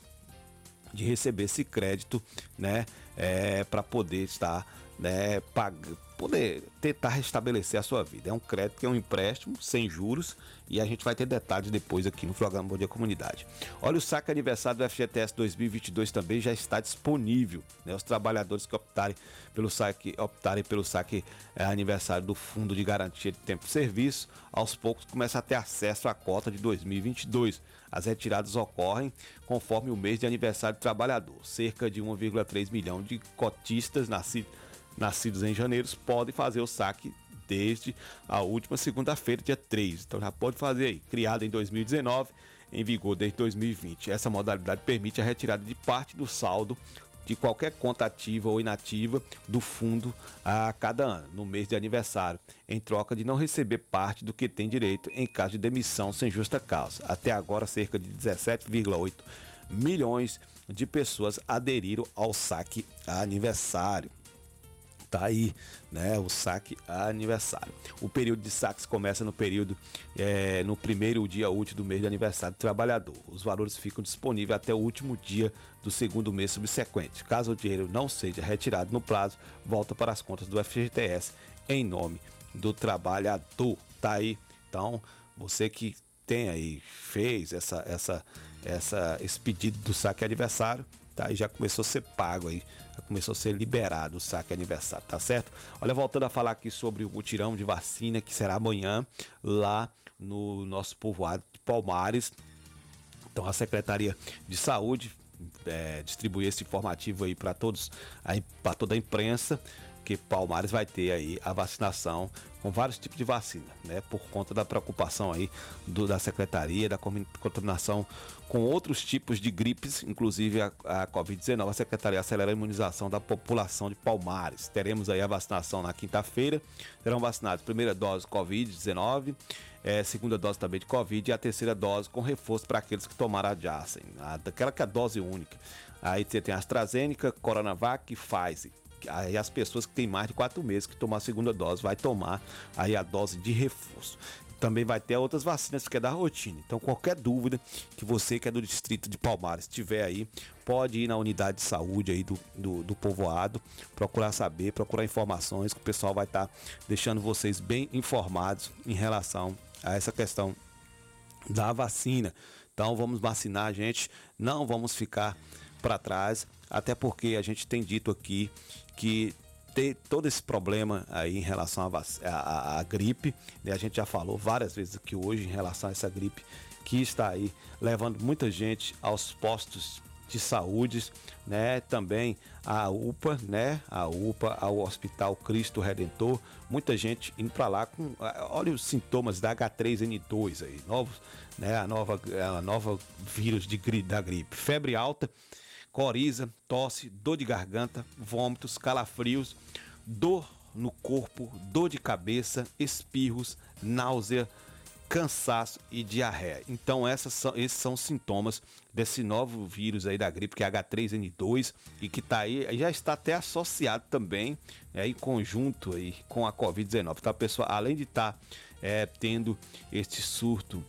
de receber esse crédito, né, é, para poder estar, né, pag... poder tentar restabelecer a sua vida. É um crédito que é um empréstimo sem juros e a gente vai ter detalhes depois aqui no programa Bom Dia Comunidade. Olha, o saque aniversário do FGTS 2022 também já está disponível. Né? Os trabalhadores que optarem pelo saque, optarem pelo saque é, aniversário do Fundo de Garantia de Tempo de Serviço, aos poucos começam a ter acesso à cota de 2022. As retiradas ocorrem conforme o mês de aniversário do trabalhador. Cerca de 1,3 milhão de cotistas nasci- nascidos em janeiro podem fazer o saque desde a última segunda-feira, dia 3. Então já pode fazer aí. Criada em 2019, em vigor desde 2020. Essa modalidade permite a retirada de parte do saldo de qualquer conta ativa ou inativa do fundo a cada ano, no mês de aniversário, em troca de não receber parte do que tem direito em caso de demissão sem justa causa. Até agora, cerca de 17,8 milhões de pessoas aderiram ao saque aniversário. Tá aí, né? O saque aniversário. O período de saques começa no período, eh, no primeiro dia útil do mês de aniversário do trabalhador. Os valores ficam disponíveis até o último dia do segundo mês subsequente. Caso o dinheiro não seja retirado no prazo, volta para as contas do FGTS em nome do trabalhador. Tá aí. Então, você que tem aí, fez essa, essa, essa, esse pedido do saque aniversário, tá? E já começou a ser pago aí, já começou a ser liberado o saque aniversário, tá certo? Olha, voltando a falar aqui sobre o mutirão de vacina que será amanhã lá no nosso povoado de Palmares. Então a Secretaria de Saúde é, esse informativo aí para todos, para toda a imprensa, que Palmares vai ter aí a vacinação com vários tipos de vacina, né? Por conta da preocupação aí do, da Secretaria, da contaminação com outros tipos de gripes, inclusive a, a Covid-19, a Secretaria acelera a imunização da população de Palmares. Teremos aí a vacinação na quinta-feira, serão vacinados primeira dose Covid-19, é, segunda dose também de Covid e a terceira dose com reforço para aqueles que tomaram a Janssen, a, daquela que é a dose única. Aí você tem a AstraZeneca, Coronavac e Pfizer. Aí as pessoas que têm mais de quatro meses que tomar a segunda dose vai tomar aí a dose de reforço. Também vai ter outras vacinas que é da rotina. Então, qualquer dúvida que você que é do distrito de Palmares tiver aí, pode ir na unidade de saúde aí do, do, do povoado, procurar saber, procurar informações, que o pessoal vai estar deixando vocês bem informados em relação a essa questão da vacina. Então, vamos vacinar, gente. Não vamos ficar para trás, até porque a gente tem dito aqui que ter todo esse problema aí em relação à, gripe, né? a gente já falou várias vezes aqui hoje em relação a essa gripe que está aí levando muita gente aos postos de saúde, né? Também a UPA, né? A UPA, ao Hospital Cristo Redentor, muita gente indo para lá com, olha os sintomas da H3N2 aí, novos, né? A nova, a nova vírus de da gripe, febre alta, coriza, tosse, dor de garganta, vômitos, calafrios, dor no corpo, dor de cabeça, espirros, náusea, cansaço e diarreia. Então essas são, esses são os sintomas desse novo vírus aí da gripe, que é H3N2 e que tá aí, já está até associado também é, em conjunto aí com a Covid-19. Então a pessoa, além de estar tendo este surto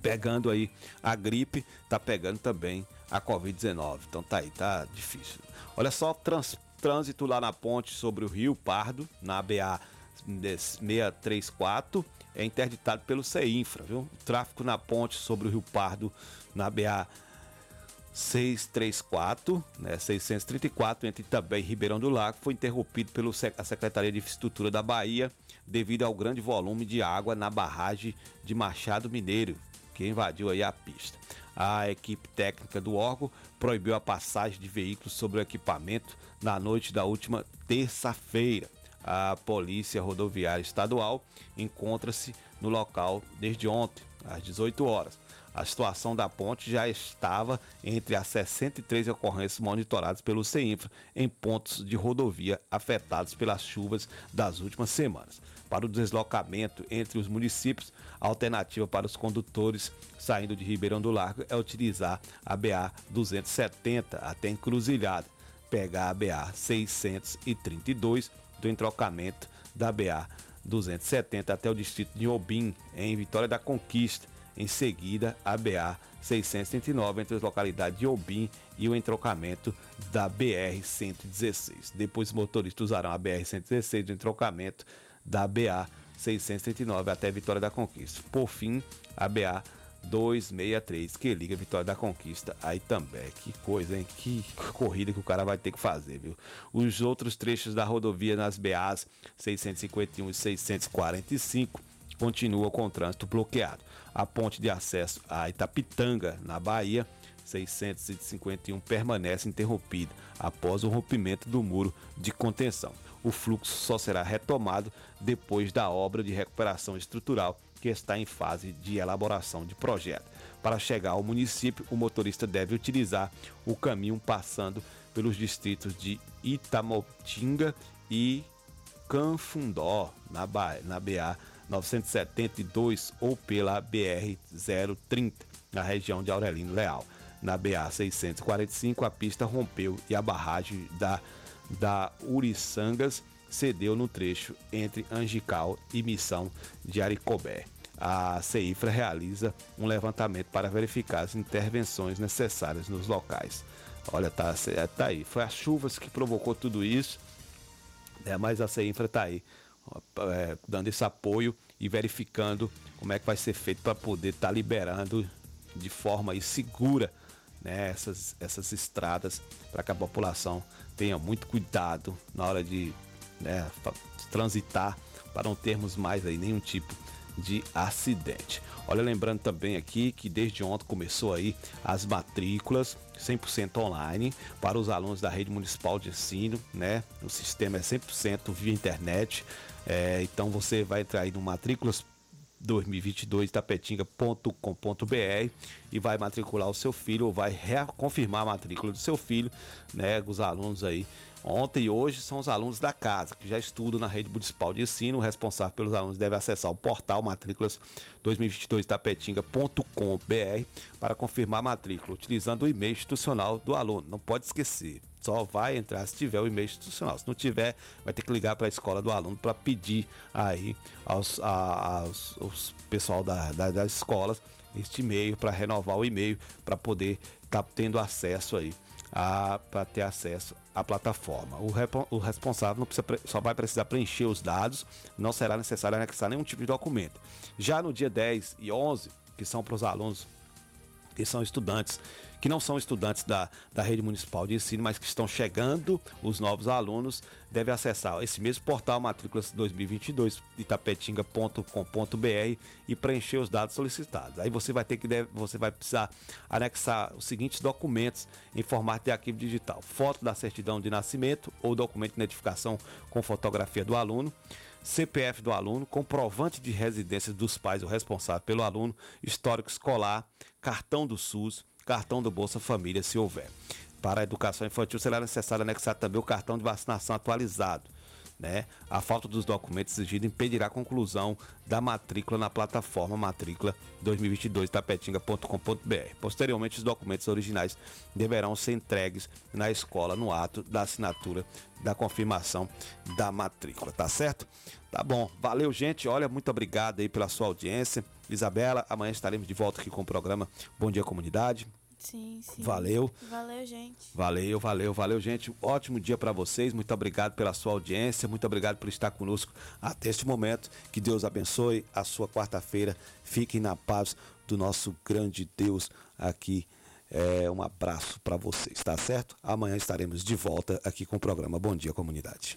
pegando aí a gripe, tá pegando também a Covid-19. Então tá aí, tá difícil. Olha só, trans- trânsito lá na ponte sobre o Rio Pardo, na BA 634, é interditado pelo CEINFRA, viu? O tráfego na ponte sobre o Rio Pardo, na BA 634, né, 634, entre Itabé e Ribeirão do Lago, foi interrompido pela Secretaria de Infraestrutura da Bahia devido ao grande volume de água na barragem de Machado Mineiro, que invadiu aí a pista. A equipe técnica do órgão proibiu a passagem de veículos sobre o equipamento na noite da última terça-feira. A Polícia Rodoviária Estadual encontra-se no local desde ontem, às 18 horas. A situação da ponte já estava entre as 63 ocorrências monitoradas pelo CEINFRA em pontos de rodovia afetados pelas chuvas das últimas semanas. Para o deslocamento entre os municípios, a alternativa para os condutores saindo de Ribeirão do Largo é utilizar a BA 270 até Encruzilhada, pegar a BA 632 do entrocamento da BA 270 até o distrito de Obim, em Vitória da Conquista. Em seguida, a BA 639 entre as localidades de Obim e o entrocamento da BR 116. Depois, os motoristas usarão a BR 116 do entrocamento da BA 639 até Vitória da Conquista. Por fim, a BA 263, que liga Vitória da Conquista aí também. Que coisa, hein? Que corrida que o cara vai ter que fazer, viu? Os outros trechos da rodovia nas BAs 651 e 645 continuam com o trânsito bloqueado. A ponte de acesso a Itapitanga, na Bahia, 651 permanece interrompida após o rompimento do muro de contenção. O fluxo só será retomado depois da obra de recuperação estrutural que está em fase de elaboração de projeto. Para chegar ao município, o motorista deve utilizar o caminho passando pelos distritos de Itamotinga e Canfundó, na, ba na BA 972 ou pela BR 030, na região de Aurelino Leal. Na BA 645, a pista rompeu e a barragem da, da Uriçangas cedeu no trecho entre Angical e Missão de Aricobé. A CEIFRA realiza um levantamento para verificar as intervenções necessárias nos locais. Olha, tá, tá aí. Foi as chuvas que provocou tudo isso, né? mas a CEIFRA está aí é, dando esse apoio e verificando como é que vai ser feito para poder estar tá liberando de forma segura né, essas, essas estradas para que a população tenha muito cuidado na hora de né, transitar para não termos mais aí nenhum tipo de acidente. Olha, lembrando também aqui que desde ontem começou aí as matrículas 100% online para os alunos da rede municipal de ensino, né? O sistema é 100% via internet. É, então você vai entrar aí no matrículas 2022 tapetinga.com.br e vai matricular o seu filho ou vai reconfirmar a matrícula do seu filho, né? Os alunos aí Ontem e hoje são os alunos da casa, que já estudam na rede municipal de ensino. O responsável pelos alunos deve acessar o portal matrículas 2022tapetinga.com.br para confirmar a matrícula, utilizando o e-mail institucional do aluno. Não pode esquecer. Só vai entrar se tiver o e-mail institucional. Se não tiver, vai ter que ligar para a escola do aluno para pedir aí aos, a- aos, pessoal da, da- das escolas este e-mail para renovar o e-mail para poder estar tendo acesso aí para ter acesso à plataforma. O, o responsável precisa pre- só vai precisar preencher os dados, não será necessário anexar nenhum tipo de documento. Já no dia 10 e 11, que são para os alunos que são estudantes, que não são estudantes da, da rede municipal de ensino, mas que estão chegando, os novos alunos devem acessar esse mesmo portal Matrículas 2022, itapetinga.com.br e preencher os dados solicitados. Aí você vai ter que deve- você vai precisar anexar os seguintes documentos em formato de arquivo digital: foto da certidão de nascimento ou documento de identificação com fotografia do aluno. CPF do aluno, comprovante de residência dos pais ou responsável pelo aluno, histórico escolar, cartão do SUS, cartão do Bolsa Família, se houver. Para a educação infantil será necessário anexar também o cartão de vacinação atualizado. Né? A falta dos documentos exigidos impedirá a conclusão da matrícula na plataforma matrícula 2022 tapetinga.com.br. Posteriormente, os documentos originais deverão ser entregues na escola no ato da assinatura da confirmação da matrícula, tá certo? Tá bom, valeu gente, olha, muito obrigado aí pela sua audiência. Isabela, amanhã estaremos de volta aqui com o programa Bom Dia Comunidade. Sim, sim. Valeu. Valeu, gente. Valeu, valeu, valeu, gente. Ótimo dia para vocês. Muito obrigado pela sua audiência. Muito obrigado por estar conosco até este momento. Que Deus abençoe a sua quarta-feira. Fiquem na paz do nosso grande Deus aqui. É, um abraço para vocês, tá certo? Amanhã estaremos de volta aqui com o programa Bom Dia Comunidade.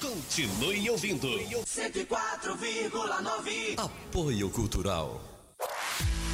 Continue ouvindo. 104,9. Apoio Cultural.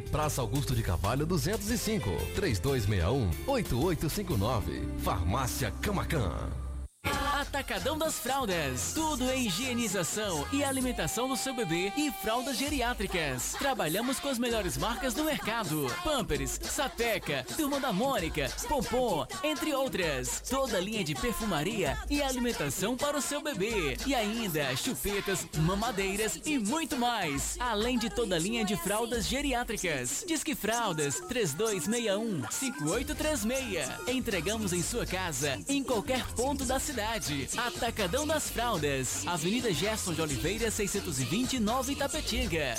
Praça Augusto de Carvalho 205, 3261-8859. Farmácia Camacan. Atacadão das Fraldas. Tudo em higienização e alimentação do seu bebê e fraldas geriátricas. Trabalhamos com as melhores marcas do mercado: Pampers, Sapeca, Turma da Mônica, Pompom, entre outras. Toda linha de perfumaria e alimentação para o seu bebê. E ainda chupetas, mamadeiras e muito mais. Além de toda linha de fraldas geriátricas. Disque Fraldas 3261 5836. Entregamos em sua casa, em qualquer ponto da cidade. Atacadão das Fraldas, Avenida Gerson de Oliveira 620 Nova Itapetinga.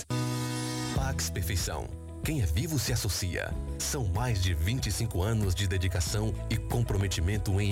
Pax Perfeição. Quem é vivo se associa. São mais de 25 anos de dedicação e comprometimento em